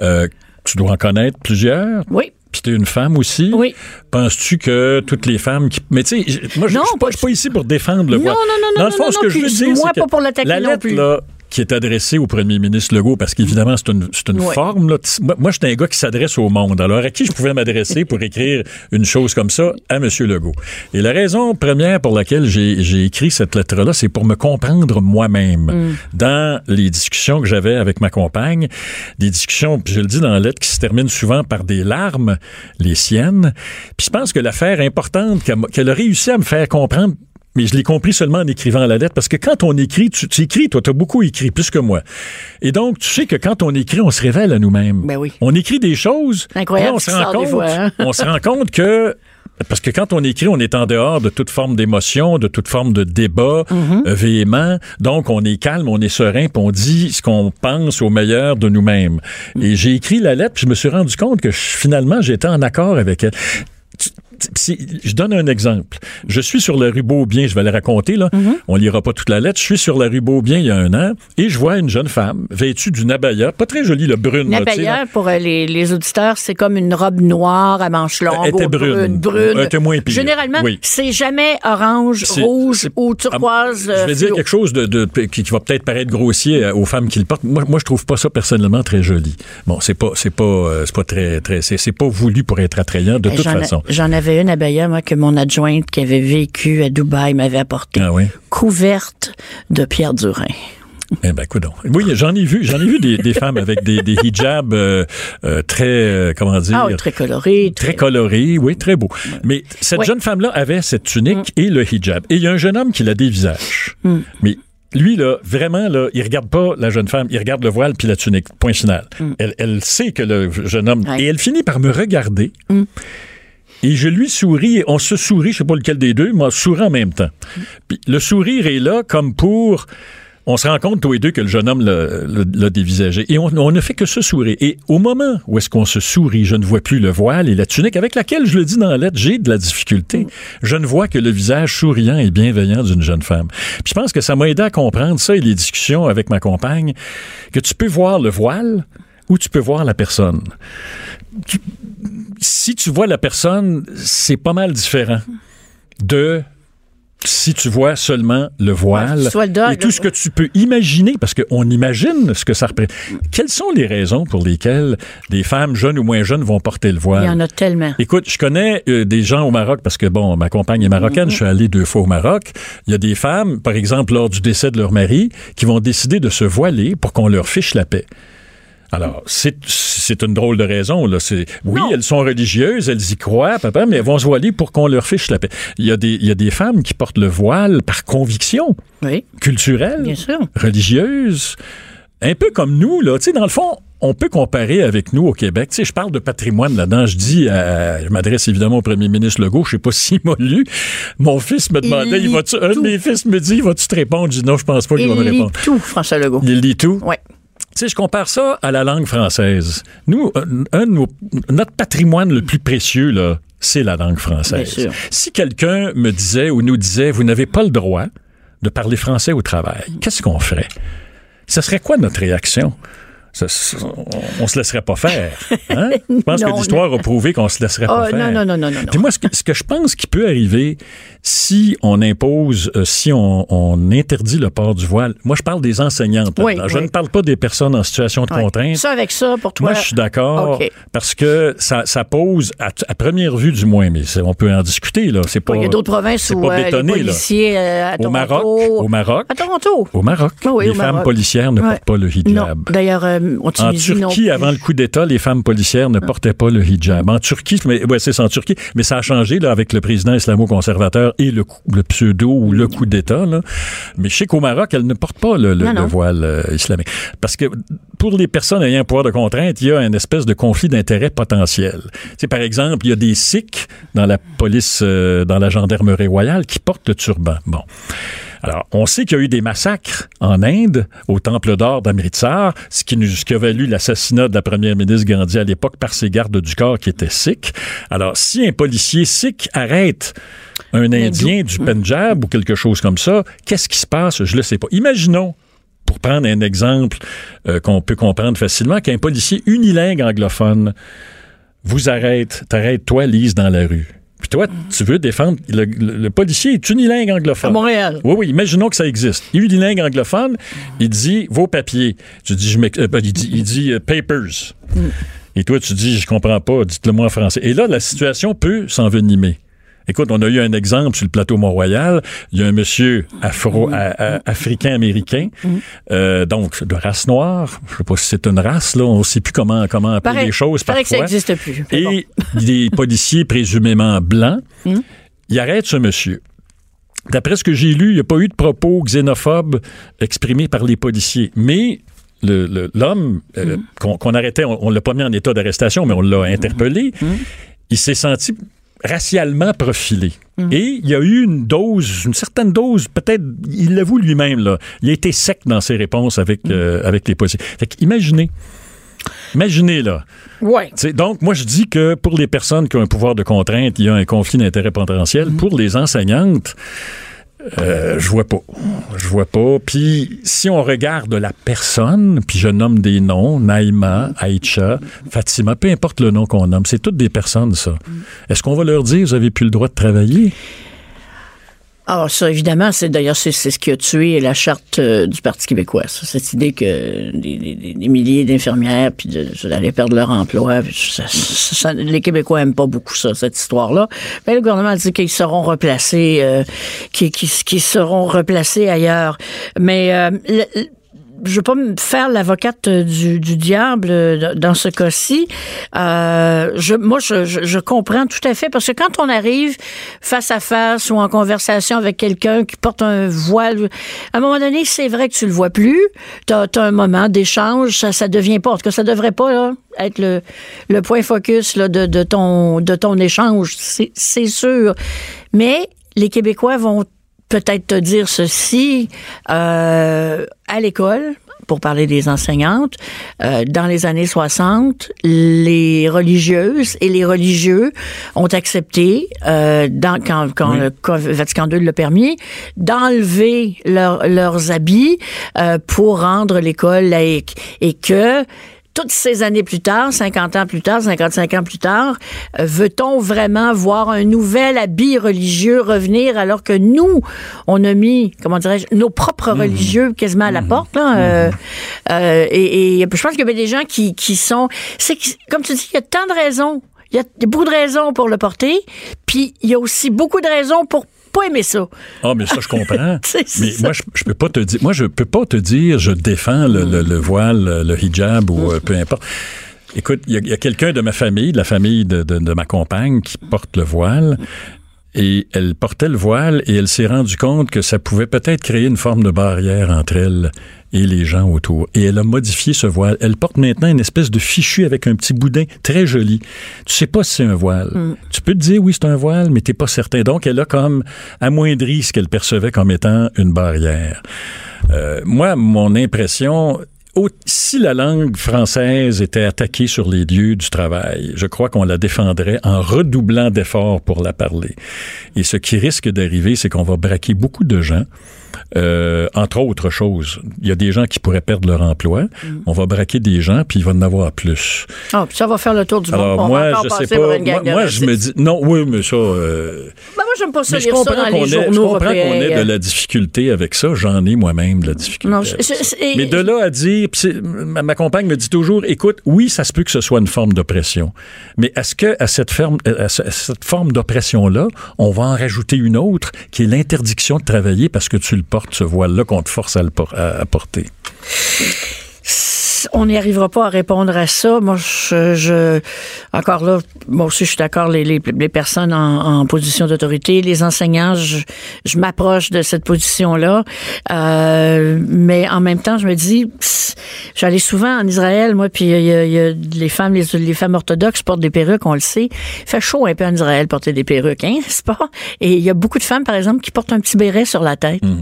euh, tu dois en connaître plusieurs? Oui. Puis t'es une femme aussi? Oui. Penses-tu que toutes les femmes qui. Mais tu sais, moi, je Non, je suis pas, ici pour défendre le Non, voile. non, non, non, Dans le non, fond, non, ce que non, je veux dire, moi, pas que pour la non lettre, plus. là, qui est adressée au premier ministre Legault, parce qu'évidemment, c'est une, c'est une Ouais. forme. Là. Moi, moi, j'étais un gars qui s'adresse au monde. Alors, à qui je pouvais m'adresser pour écrire une chose comme ça? À M. Legault. Et la raison première pour laquelle j'ai j'ai écrit cette lettre-là, c'est pour me comprendre moi-même Mm. dans les discussions que j'avais avec ma compagne. Des discussions, puis je le dis dans la lettre, qui se terminent souvent par des larmes, les siennes. Puis je pense que l'affaire importante qu'elle a réussi à me faire comprendre, mais je l'ai compris seulement en écrivant la lettre, parce que quand on écrit, tu, écris, toi, tu as beaucoup écrit, plus que moi. Et donc, tu sais que quand on écrit, on se révèle à nous-mêmes. Ben oui. On écrit des choses. Incroyable on se rend compte, fois, hein? on se rend compte que parce que quand on écrit, on est en dehors de toute forme d'émotion, de toute forme de débat Mm-hmm. euh, véhément. Donc, on est calme, on est serein, puis on dit ce qu'on pense au meilleur de nous-mêmes. Mm. Et j'ai écrit la lettre, puis je me suis rendu compte que je- finalement, j'étais en accord avec elle. Si- je donne un exemple. Je suis sur la rue Beaubien, je vais le raconter, là. Mm-hmm. On lira pas toute la lettre. Je suis sur la rue Beaubien il y a un an et je vois une jeune femme vêtue d'une abaya, pas très jolie, le brune. Nabaya, pour euh, les, les auditeurs, c'est comme une robe noire à manches longues. Elle était ou brune. brune. Elle était moins pire. Généralement, Oui. c'est jamais orange, rouge ou turquoise. Je euh, vais dire quelque chose de, de- qui, qui va peut-être paraître grossier euh, aux femmes qui le portent. Moi, moi je trouve pas ça personnellement très joli. Bon, c'est pas, c'est pas, c'est pas très, très, c'est, pas voulu pour être attrayant de Ben, toute façon. J'en avais une abaya, moi, que mon adjointe qui avait vécu à Dubaï m'avait apportée. Ah oui? Couverte de Pierre Durin. Eh ben, coudonc. Oui, j'en ai vu, j'en ai vu des, des femmes avec des, des hijabs euh, euh, très, euh, comment dire, Ah très colorée. très colorés, oui, très beau. Mais cette Ouais. jeune femme-là avait cette tunique et le hijab. Et il y a un jeune homme qui la dévisage. Mais lui, là, vraiment, là, il regarde pas la jeune femme, il regarde le voile puis la tunique. Point final. Elle, elle sait que le jeune homme... Ouais. Et elle finit par me regarder. Et je lui souris, et on se sourit, je sais pas lequel des deux, mais on sourit en même temps. Puis le sourire est là comme pour... On se rend compte tous les deux que le jeune homme l'a- dévisagé. Et on, on ne fait que se sourire. Et au moment où est-ce qu'on se sourit, je ne vois plus le voile et la tunique avec laquelle, je le dis dans la lettre, j'ai de la difficulté. Je ne vois que le visage souriant et bienveillant d'une jeune femme. Puis je pense que ça m'a aidé à comprendre ça et les discussions avec ma compagne, que tu peux voir le voile ou tu peux voir la personne. Tu- si tu vois la personne, c'est pas mal différent de si tu vois seulement le voile Ouais, le et tout ce que tu peux imaginer, parce qu'on imagine ce que ça représente. Quelles sont les raisons pour lesquelles des femmes jeunes ou moins jeunes vont porter le voile? Il y en a tellement. Écoute, je connais euh, des gens au Maroc parce que, bon, ma compagne est marocaine, je suis allé deux fois au Maroc. Il y a des femmes, par exemple, lors du décès de leur mari, qui vont décider de se voiler pour qu'on leur fiche la paix. Alors, c'est une drôle de raison. Là. Oui, Non. elles sont religieuses, elles y croient, papa, mais elles vont se voiler pour qu'on leur fiche la paix. Il y, a des, il y a des femmes qui portent le voile par conviction Oui, culturelle, bien sûr. religieuse, un peu comme nous, là. Dans le fond, on peut comparer avec nous au Québec. Tu sais, je parle de patrimoine là-dedans. Je dis, à- je m'adresse évidemment au premier ministre Legault. Je sais pas <laughs> s'il m'a lu. Mon fils me demandait, il lit va-tu, un de mes fils me dit, vas-tu te répondre? Je dis, non, je pense pas qu'il Il va me lit répondre. tout, François Legault. Il lit tout? Ouais. Sais, je compare ça à la langue française. Nous, un, un de nos- notre patrimoine le plus précieux, là, c'est la langue française. Si quelqu'un me disait ou nous disait, vous n'avez pas le droit de parler français au travail, qu'est-ce qu'on ferait? Ce serait quoi notre réaction? Ça- ça- on, on se laisserait pas faire. Hein? <laughs> Je pense Non, que l'histoire a prouvé qu'on se laisserait pas Oh, faire. non, non, non, non. Puis moi, ce que, ce que je pense qui peut arriver si on impose, euh, si on, on interdit le port du voile, moi, je parle des enseignantes. Oui, je oui. ne parle pas des personnes en situation de contrainte. Ça, avec ça, pour toi. Moi, je suis d'accord parce que ça, ça pose, à, à première vue du moins, mais on peut en discuter, là. C'est pas, il y a d'autres provinces où pas euh, les bétonné, là. policiers euh, à Au Toronto... Maroc, au Maroc, À Toronto. au Maroc, Ah les au femmes Maroc. policières ne portent pas le hijab. D'ailleurs, en Turquie, avant le coup d'État, les femmes policières ne portaient pas le hijab. En Turquie, mais ouais, c'est en Turquie, mais ça a changé là avec le président islamo-conservateur et le, pseudo ou le coup d'État. Mais je sais qu'au Maroc, elles ne portent pas le, le- Non, non. le voile euh, islamique. Parce que pour les personnes ayant un pouvoir de contrainte, il y a une espèce de conflit d'intérêts potentiel. Tu sais, par exemple, il y a des Sikhs dans la police, euh, dans la gendarmerie royale qui portent le turban. Bon. Alors, on sait qu'il y a eu des massacres en Inde, au Temple d'Or d'Amritsar, ce qui, nous, ce qui a valu l'assassinat de la première ministre Gandhi à l'époque par ses gardes du corps qui étaient sikhs. Alors, si un policier sikh arrête un Indien du Punjab ou quelque chose comme ça, qu'est-ce qui se passe? Je ne le sais pas. Imaginons, pour prendre un exemple euh, qu'on peut comprendre facilement, qu'un policier unilingue anglophone vous arrête, t'arrête toi, Lise, dans la rue. Puis toi, tu veux défendre. Le, le- le policier est unilingue anglophone. À Montréal. Oui, oui, imaginons que ça existe. Unilingue anglophone, il dit vos papiers. Tu dis, je euh, il dit, il dit, euh, papers. Et toi, tu dis, je comprends pas, dites-le moi en français. Et là, la situation peut s'envenimer. Écoute, on a eu un exemple sur le plateau Mont-Royal. Il y a un monsieur afro, a- africain-américain, euh, donc de race noire. Je sais pas si c'est une race, là. On sait plus comment, comment appeler Pareil- les choses paraît que ça parfois. n'existe plus. Bon. Et <laughs> des policiers présumément blancs, ils arrêtent ce monsieur. D'après ce que j'ai lu, il n'y a pas eu de propos xénophobes exprimés par les policiers. Mais le- le- l'homme euh, qu'on qu'on arrêtait, on ne l'a pas mis en état d'arrestation, mais on l'a interpellé, il s'est senti racialement profilé. Et il y a eu une dose, une certaine dose, peut-être, il l'avoue lui-même, là. Il a été sec dans ses réponses avec, euh, avec les policiers. Fait imaginez, imaginez, là, Ouais. donc, moi, je dis que pour les personnes qui ont un pouvoir de contrainte, il y a un conflit d'intérêt potentiel. Pour les enseignantes, euh, je vois pas. Je vois pas. Puis, si on regarde la personne, puis je nomme des noms, Naïma, Aïcha, Fatima, peu importe le nom qu'on nomme, c'est toutes des personnes, ça. Est-ce qu'on va leur dire, vous avez plus le droit de travailler? Ah, ça, évidemment, c'est d'ailleurs c'est ce qui a tué la charte euh, du Parti québécois. ça, cette idée que des, des- des- milliers d'infirmières puis d'aller perdre leur emploi. les Québécois aiment pas beaucoup ça, cette histoire-là. Mais le gouvernement dit qu'ils seront replacés, euh, qu'ils seront replacés ailleurs. Mais euh, je veux pas me faire l'avocate du, du diable euh, dans ce cas-ci. Euh, je, moi, je, je, comprends tout à fait parce que quand on arrive face à face ou en conversation avec quelqu'un qui porte un voile, à un moment donné, c'est vrai que tu le vois plus. Tu as, un moment d'échange, ça, ça devient pas. En tout cas, ça devrait pas là, être le, le point focus là, de, de, ton, de ton échange, c'est sûr. Mais les Québécois vont peut-être te dire ceci euh, à l'école pour parler des enseignantes, euh, dans les années 60, les religieuses et les religieux ont accepté, euh, dans, quand, quand le co- Vatican II l'a permis, d'enlever leur- leurs habits euh, pour rendre l'école laïque. Et que toutes ces années plus tard, 50 ans plus tard, 55 ans plus tard, euh, veut-on vraiment voir un nouvel habit religieux revenir alors que nous, on a mis, comment dirais-je, nos propres religieux quasiment à la porte, là, euh, euh, et, et je pense qu'il y a des gens qui, qui sont, c'est comme tu dis, il y a tant de raisons. Il y a beaucoup de raisons pour le porter, puis il y a aussi beaucoup de raisons pour pas ça. Ah, mais ça, je comprends. <laughs> Mais moi, je, je peux pas te dire. Moi, je peux pas te dire, je défends le, le- le voile, le, hijab ou euh, peu importe. Écoute, il y a, quelqu'un de ma famille, de la famille de, de- de ma compagne, qui porte le voile. Et elle portait le voile et elle s'est rendue compte que ça pouvait peut-être créer une forme de barrière entre elle et les gens autour. Et elle a modifié ce voile. Elle porte maintenant une espèce de fichu avec un petit boudin très joli. Tu sais pas si c'est un voile. Tu peux te dire oui, c'est un voile, mais t'es pas certain. Donc, elle a comme amoindri ce qu'elle percevait comme étant une barrière. Euh, moi, mon impression, si la langue française était attaquée sur les lieux du travail, je crois qu'on la défendrait en redoublant d'efforts pour la parler. Et ce qui risque d'arriver, c'est qu'on va braquer beaucoup de gens. Euh, entre autres choses, il y a des gens qui pourraient perdre leur emploi. On va braquer des gens, puis il va en avoir plus. Ah, puis ça va faire le tour du monde. Alors moi, je sais pas. Moi, je me dis non, oui, mais ça. euh, Ben, moi, j'aime pas ça mais je lire ça comprends dans qu'on ait, je journaux comprends qu'on ait européens. de la difficulté avec ça. J'en ai moi-même de la difficulté. Non, je- je- Mais de là à dire, ma, compagne me dit toujours, écoute, oui, ça se peut que ce soit une forme d'oppression, mais est-ce que à cette, ferme- à ce- à cette forme d'oppression-là, on va en rajouter une autre, qui est l'interdiction de travailler parce que tu le portes, ce voile-là, qu'on te force à, le à porter? On n'y arrivera pas à répondre à ça. Moi, je, je encore là, moi aussi, je suis d'accord. Les, les, les, personnes en, en position d'autorité, les enseignants, je, je m'approche de cette position-là. Euh, mais en même temps, je me dis, j'allais souvent en Israël, moi, puis il y, a, y a les femmes, les, les, femmes orthodoxes portent des perruques, on le sait. Il fait chaud un peu en Israël porter des perruques, hein, <laughs> c'est pas? Et il y a beaucoup de femmes, par exemple, qui portent un petit béret sur la tête. Mmh.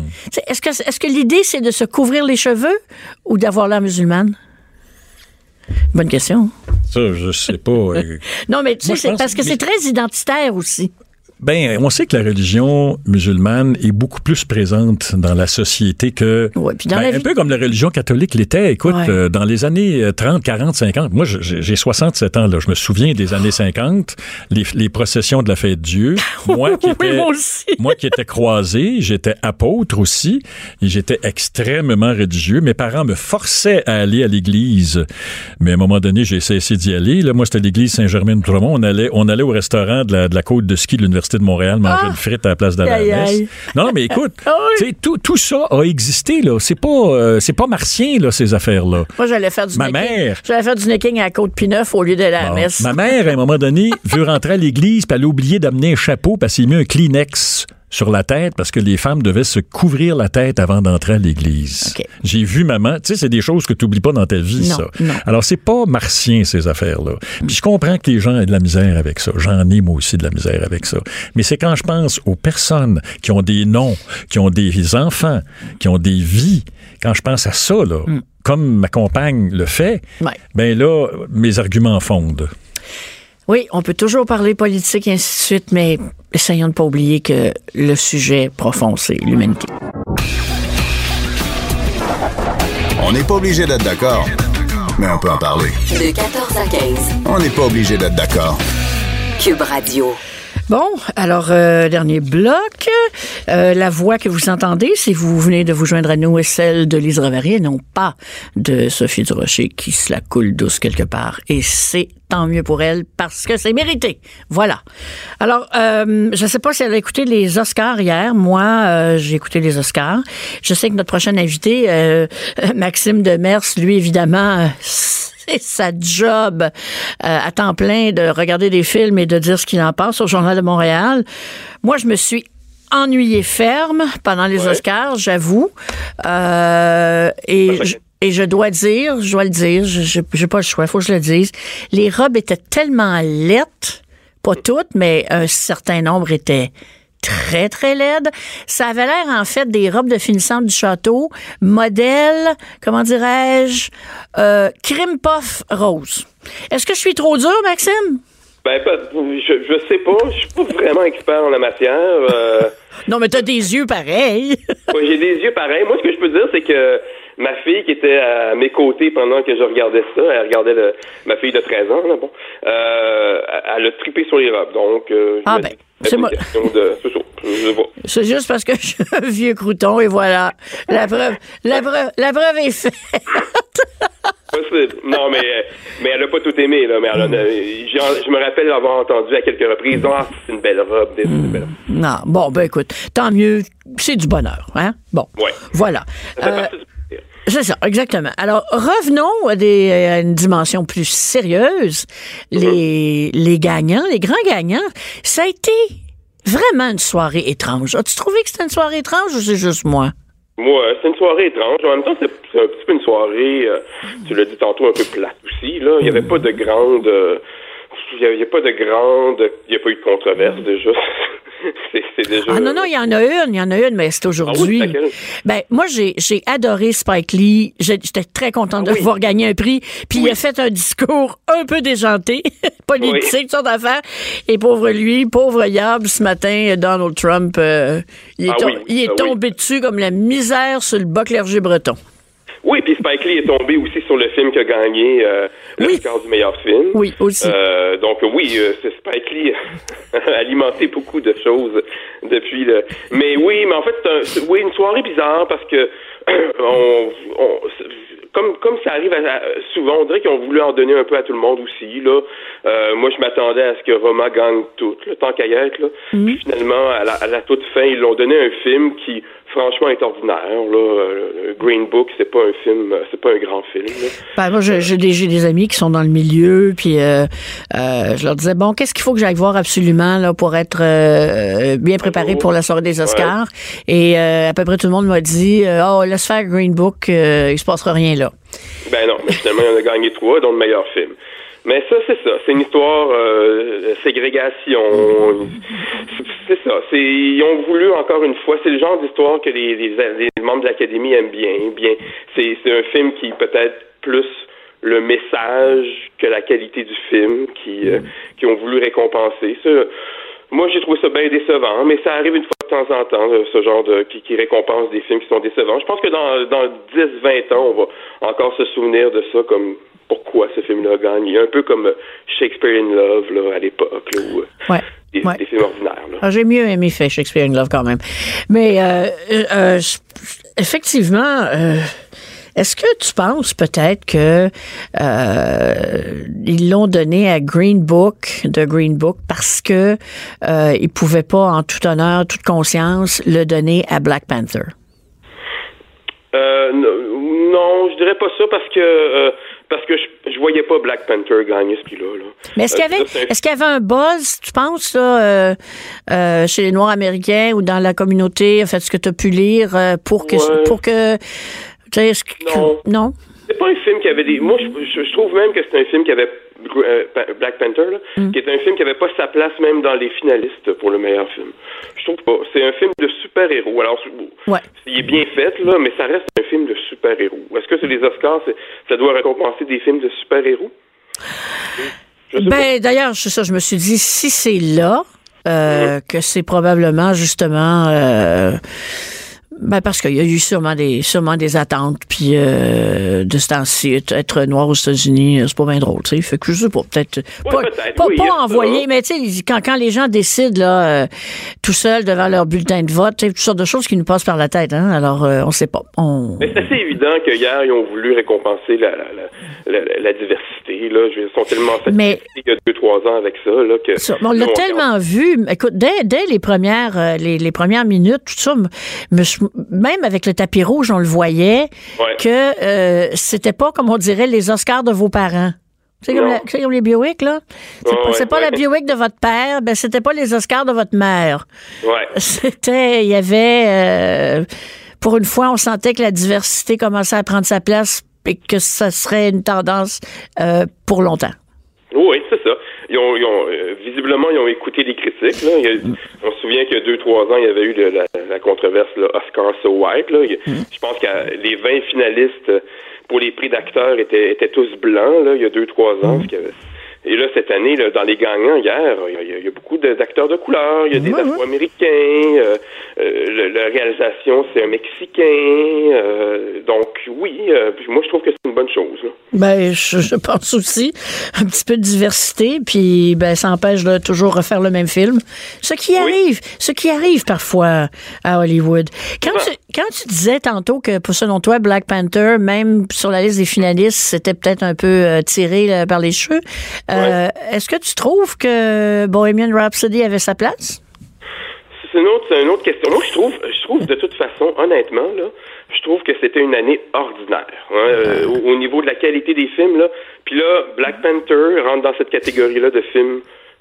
Est-ce que, est-ce que l'idée, c'est de se couvrir les cheveux ou d'avoir l'air musulmane? Bonne question. Ça, je sais pas. <laughs> non, mais tu sais, c'est parce que c'est très identitaire aussi. Ben, on sait que la religion musulmane est beaucoup plus présente dans la société que. Ouais, puis dans ben, la un peu comme la religion catholique l'était. Écoute, Ouais. euh, dans les années 30, 40, 50, moi, j'ai j'ai 67 ans, là. Je me souviens des années 50, les, les processions de la fête Dieu. <laughs> Moi qui Oui, étais. moi aussi. <laughs> moi qui étais croisé, j'étais apôtre aussi, et j'étais extrêmement religieux. Mes parents me forçaient à aller à l'église, mais à un moment donné, j'ai cessé d'y aller. Là, moi, c'était l'église Saint-Germain-de-Tremont. On allait, on allait au restaurant de la, de la côte de ski de l'Université de Montréal manger Ah! une frite à la place de la messe. Non, mais écoute, <laughs> Ah oui. tout, tout ça a existé, là. C'est pas, euh, c'est pas martien, là, ces affaires-là. Moi, j'allais faire du Ma necking. mère. J'allais faire du necking à Côte-Pineuf au lieu de la Bon. messe. Ma mère, à un moment donné, <laughs> veut rentrer à l'église, puis elle a oublié d'amener un chapeau parce qu'il mis un Kleenex sur la tête parce que les femmes devaient se couvrir la tête avant d'entrer à l'église. J'ai vu maman, tu sais, c'est des choses que tu n'oublies pas dans ta vie, Non, ça. non. Alors, c'est pas martien, ces affaires-là. Puis je comprends que les gens aient de la misère avec ça. J'en ai, moi aussi, de la misère avec ça. Mais c'est quand je pense aux personnes qui ont des noms, qui ont des enfants, qui ont des vies, quand je pense à ça, là, comme ma compagne le fait, Mm. Ouais. ben là, mes arguments fondent. Oui, on peut toujours parler politique et ainsi de suite, mais essayons de ne pas oublier que le sujet profond, c'est l'humanité. On n'est pas obligé d'être d'accord, mais on peut en parler. De 14 à 15. On n'est pas obligé d'être d'accord. Cube Radio. Bon, alors, euh, dernier bloc. Euh, la voix que vous entendez, si vous venez de vous joindre à nous, est celle de Lise Ravary non pas de Sophie Durocher qui se la coule douce quelque part. Et c'est tant mieux pour elle parce que c'est mérité. Voilà. Alors, euh, je ne sais pas si elle a écouté les Oscars hier. Moi, euh, j'ai écouté les Oscars. Je sais que notre prochain invité, euh, <laughs> Maxime Demers, lui, évidemment, euh, <laughs> c'est sa job euh, à temps plein de regarder des films et de dire ce qu'il en pense au Journal de Montréal. Moi, je me suis ennuyée ferme pendant les Oscars, j'avoue. Euh, et, je, et je dois dire, je dois le dire, je j'ai pas le choix, faut que je le dise. Les robes étaient tellement laides, pas toutes, mais un certain nombre étaient très, très laides. Ça avait l'air, en fait, des robes de finissante du château, modèle, comment dirais-je, euh, crime puff rose. Est-ce que je suis trop dur, Maxime? Ben, pas- je, je sais pas. Je suis pas vraiment expert en la matière. Euh, <laughs> Non, mais t'as des yeux pareils. <laughs> ouais, J'ai des yeux pareils. Moi, ce que je peux dire, c'est que ma fille qui était à mes côtés pendant que je regardais ça, elle regardait le, ma fille de 13 ans, là, bon, euh, elle a trippé sur les robes. Donc, euh, Ah ben, c'est moi- de... C'est juste parce que <laughs> je suis un vieux crouton et voilà. La preuve, la preuve, la preuve est faite. Possible. Non, mais, mais elle a pas tout aimé, là. Mais elle a- je me rappelle l'avoir entendu à quelques reprises. Ah, c'est une belle robe. C'est une belle robe. Non, bon, ben écoute, tant mieux, c'est du bonheur, hein? Bon, Ouais. voilà. Euh. C'est ça, exactement. Alors, revenons à, des, à une dimension plus sérieuse. Les, les gagnants, les grands gagnants, ça a été vraiment une soirée étrange. As-tu trouvé que c'était une soirée étrange ou c'est juste moi? Moi, c'est une soirée étrange. En même temps, c'est un petit peu une soirée, euh, tu l'as dit tantôt, un peu plate aussi. Là. Il n'y avait pas de grande... euh, il n'y a pas de grande... Il n'y a pas eu de controverse, déjà. <laughs> c'est c'est déjà... Ah non, non, il y en a une, il y en a une, mais c'est aujourd'hui. Ah oui, c'est laquelle? ben, moi, j'ai, j'ai adoré Spike Lee. J'étais très contente de Ah oui. pouvoir gagner un prix. Puis il a fait un discours un peu déjanté, <laughs> politique, toutes sortes d'affaires. Et pauvre lui, pauvre Yab, ce matin, Donald Trump, euh, il est, Ah tom- il est ah tombé dessus comme la misère sur le bas clergé breton. Oui, puis Spike Lee est tombé aussi sur le film qui a gagné euh, Oui. l'Oscar du meilleur film. Oui, aussi. Euh, donc oui, euh, c'est Spike Lee a <laughs> alimenté beaucoup de choses depuis le. Mais oui, mais en fait, c'est un- oui, une soirée bizarre parce que <clears throat> on, on- comme comme ça arrive à- à- souvent, on dirait qu'ils ont voulu en donner un peu à tout le monde aussi. Là, Euh, moi, je m'attendais à ce que Roma gagne tout, le tant qu'à y être. Là. Puis finalement, à la, à la toute fin, ils l'ont donné un film qui franchement est ordinaire. Là. Euh, Green Book, c'est pas un film, euh, c'est pas un grand film. Ben, moi, j'ai des, des, amis qui sont dans le milieu, puis euh, euh, je leur disais bon, qu'est-ce qu'il faut que j'aille voir absolument là pour être euh, bien préparé pour la soirée des Oscars? Et à peu près tout le monde m'a dit oh laisse faire Green Book, il se passera rien là. Ben non, mais finalement, il en a gagné trois, dont le meilleur film. Mais ça, c'est ça. C'est une histoire euh, ségrégation. C'est ça. C'est ils ont voulu encore une fois. C'est le genre d'histoire que les, les, membres de l'académie aiment bien. Bien, c'est c'est un film qui peut-être plus le message que la qualité du film qui euh, qui ont voulu récompenser. Ça, moi, j'ai trouvé ça bien décevant, mais ça arrive une fois de temps en temps, ce genre de qui, qui récompense des films qui sont décevants. Je pense que dans dans 10-20 ans, on va encore se souvenir de ça comme pourquoi ce film-là a gagné. Un peu comme Shakespeare in Love là, à l'époque, ou euh, des, films ordinaires. Ah, j'ai mieux aimé fait Shakespeare in Love quand même. Mais euh, euh, effectivement, est-ce que tu penses peut-être que ils l'ont donné à Green Book, de Green Book, parce que euh, ils pouvaient pas, en tout honneur, toute conscience, le donner à Black Panther? non, je dirais pas ça parce que parce que je, je voyais pas Black Panther gagner ce prix-là. Mais est-ce qu'il y avait, euh, est-ce qu'il y avait un buzz, tu penses, euh, euh, chez les Noirs américains ou dans la communauté, en fait, ce que tu as pu lire pour que, pour que, non. non? C'est pas un film qui avait des. Moi, je, trouve même que c'est un film qui avait Black Panther, là, mm. qui est un film qui avait pas sa place même dans les finalistes pour le meilleur film. Je trouve pas. C'est un film de super-héros. Alors, ouais. il est bien fait, là, mais ça reste un film de super-héros. Est-ce que c'est les Oscars, ça doit récompenser des films de super-héros? Ben, d'ailleurs, ça, je me suis dit, si c'est là, euh, mm-hmm. que c'est probablement justement euh, ben parce qu'il y a eu sûrement des sûrement des attentes puis euh, de ce temps-ci être noir aux États-Unis c'est pas bien drôle tu sais. Fait que je sais pas peut-être pas, pas, envoyer mais tu sais quand, quand les gens décident là euh, tout seuls devant leur bulletin de vote toutes sortes de choses qui nous passent par la tête hein. Alors euh, on sait pas. On... mais c'est assez évident que hier ils ont voulu récompenser la, la, la, diversité là. Ils sont tellement satisfaits mais... il y a deux trois ans avec ça là que on l'a tellement vu. Écoute dès, dès les premières les, les premières minutes tout ça me même avec le tapis rouge, on le voyait que euh, c'était pas, comme on dirait, les Oscars de vos parents. C'est comme, comme, les Biowick, là. C'est pas, la Biowick de votre père, ben c'était pas les Oscars de votre mère. <laughs> C'était, il y avait, euh, pour une fois, on sentait que la diversité commençait à prendre sa place et que ça serait une tendance euh, pour longtemps. Oui, ils ont, ils ont euh, visiblement, ils ont écouté les critiques. Là. on se souvient qu'il y a deux, trois ans, il y avait eu la, la, controverse là, Oscar So White. Là. Mm-hmm. Je pense que les 20 finalistes pour les prix d'acteurs étaient, étaient tous blancs là, il y a deux, trois ans. Mm-hmm. avait, et là, cette année, là, dans les gagnants, hier, il y, a, beaucoup d'acteurs de couleur. Il y a des Afro-Américains. Euh, euh, la réalisation, c'est un Mexicain. Euh, donc, oui, moi, je trouve que c'est une bonne chose. Ben, je, pense aussi. Un petit peu de diversité, puis ben, ça empêche de toujours refaire le même film. Ce qui arrive, ce qui arrive parfois à Hollywood. Quand, tu, quand tu disais tantôt que, selon toi, Black Panther, même sur la liste des finalistes, c'était peut-être un peu tiré par les cheveux, euh, est-ce que tu trouves que Bohemian Rhapsody avait sa place? C'est une autre, une autre question. Moi, je trouve, je trouve de toute façon, honnêtement, là, je trouve que c'était une année ordinaire hein, euh, au, niveau de la qualité des films. Là. Puis là, Black Panther rentre dans cette catégorie-là de films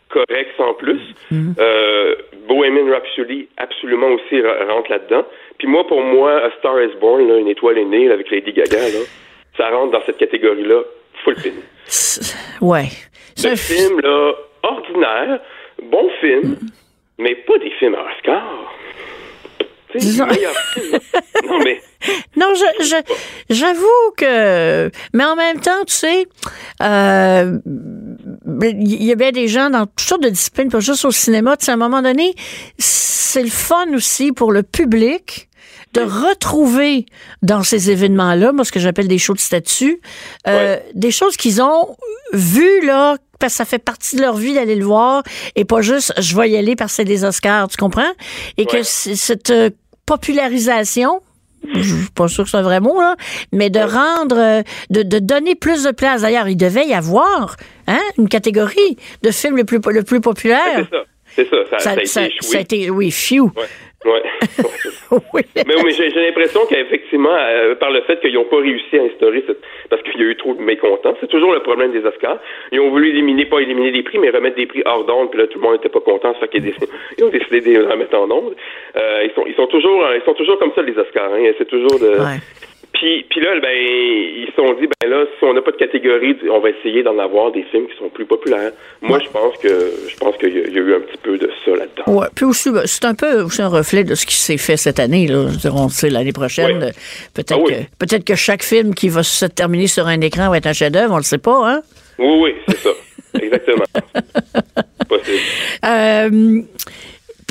corrects sans plus. Mhm. euh, Bohemian Rhapsody absolument aussi rentre là-dedans. Puis moi, pour moi, A Star Is Born, là, une étoile est née avec Lady Gaga, là, ça rentre dans cette catégorie-là full pin. Ouais. Le film, là, ordinaire, bon film, mais pas des films à Oscar. Disons... <laughs> non, mais. Non, je, j'avoue que. Mais en même temps, tu sais, euh, il y a bien des gens dans toutes sortes de disciplines, pas juste au cinéma. Tu sais, à un moment donné, c'est le fun aussi pour le public de retrouver dans ces événements-là, moi, ce que j'appelle des shows de statut, euh, des choses qu'ils ont vues, là, parce que ça fait partie de leur vie d'aller le voir, et pas juste, je vais y aller parce que c'est des Oscars, tu comprends? Et que cette euh, popularisation, je suis pas sûr que c'est un vrai mot, là, mais de rendre, euh, de, de donner plus de place. D'ailleurs, il devait y avoir hein, une catégorie de films le plus, le plus populaire. C'est ça. C'est ça. Ça, ça, a été Ça a été, oui, few. Ouais. <laughs> oui. Mais, oui, mais j'ai j'ai l'impression qu'effectivement, euh, par le fait qu'ils n'ont pas réussi à instaurer cette... parce qu'il y a eu trop de mécontents, c'est toujours le problème des Oscars. Ils ont voulu éliminer, pas éliminer des prix, mais remettre des prix hors d'onde, puis là, tout le monde n'était pas content, ça fait qu'ils <laughs> ils ont décidé de les remettre en onde. Euh, ils sont, ils sont toujours, ils sont toujours comme ça, les Oscars, hein. C'est toujours de... Ouais. Puis, puis là, ben, ils se sont dit, ben là, si on n'a pas de catégorie, on va essayer d'en avoir des films qui sont plus populaires. Moi, je pense que, je pense qu'il y, a- il y a eu un petit peu de ça là-dedans. Ouais, puis aussi, ben, c'est un peu aussi un reflet de ce qui s'est fait cette année. Là. On sait l'année prochaine, euh, peut-être Ah oui. que peut-être que chaque film qui va se terminer sur un écran va être un chef-d'œuvre, on le sait pas, hein? Oui, oui, c'est ça. Exactement. <laughs> Possible. Euh,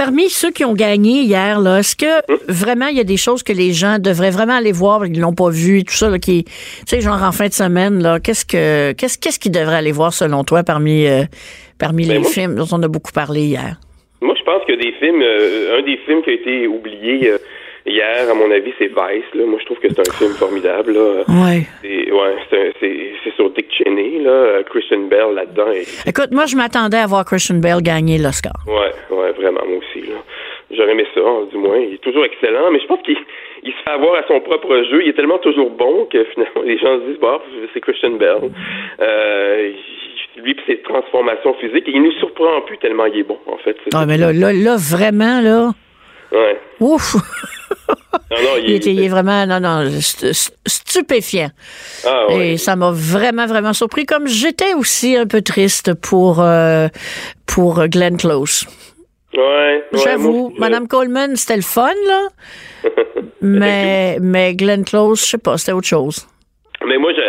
parmi ceux qui ont gagné hier, là, est-ce que vraiment il y a des choses que les gens devraient vraiment aller voir parce qu'ils l'ont pas vu et tout ça, là, qui, tu sais, genre en fin de semaine, là, qu'est-ce que qu'est-ce qu'est-ce qu'ils devraient aller voir selon toi parmi euh, parmi Ben les moi- films dont on a beaucoup parlé hier? Moi, je pense que des films, euh, un des films qui a été oublié euh, hier, à mon avis, c'est Vice. Là. Moi, je trouve que c'est un film formidable. Là. Ouais. C'est, ouais, sur Dick Cheney, là. Christian Bell là-dedans. Et, Écoute, moi je m'attendais à voir Christian Bale gagner l'Oscar. ouais, ouais, vraiment, moi aussi. Là. J'aurais aimé ça, du moins. Il est toujours excellent, mais je pense qu'il il se fait avoir à son propre jeu. Il est tellement toujours bon que <laughs> finalement, les gens se disent, bah, c'est Christian Bell. Euh, lui, pis ses transformations physiques, il nous surprend plus tellement il est bon, en fait. Ah, mais là, là, là, vraiment, là, Ouais. ouf! Non, non, il, <laughs> est, il est vraiment, non, non, st- st- stupéfiant. Ah, ouais. Et ça m'a vraiment, vraiment surpris, comme j'étais aussi un peu triste pour, euh, pour Glenn Close. Ouais, ouais, J'avoue, aussi, Madame Coleman, c'était le fun, là, <laughs> mais, mais Glenn Close, je sais pas, c'était autre chose. Mais moi, je,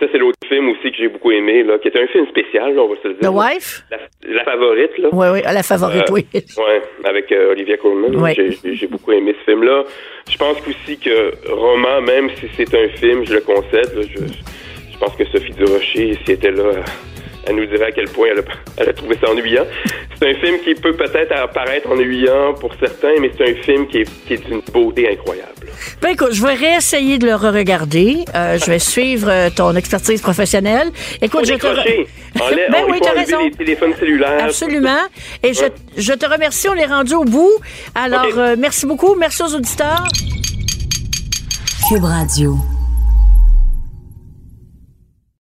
ça, c'est l'autre film aussi que j'ai beaucoup aimé, là, qui était un film spécial, là, on va se le dire. The Wife? La, la favorite, là. Oui, oui, à la favorite, Euh, oui. Ouais, avec euh, Olivia Colman. Ouais. J'ai beaucoup aimé ce film-là. Je pense aussi que Roman, même si c'est un film, je le concède, là, je, je pense que Sophie Durocher, si elle était là, elle nous dirait à quel point elle a, elle a trouvé ça ennuyant. C'est un film qui peut peut-être apparaître ennuyant pour certains, mais c'est un film qui est, qui est d'une beauté incroyable. Ben écoute, je vais réessayer de le re-regarder. Euh, je vais suivre euh, ton expertise professionnelle. Écoute, je te... re-. Enlève- <laughs> ben il oui, t'as raison. les téléphones cellulaires. Absolument. Et je, Ouais. je te remercie. On est rendu au bout. Alors, euh, merci beaucoup. Merci aux auditeurs. Cube Radio.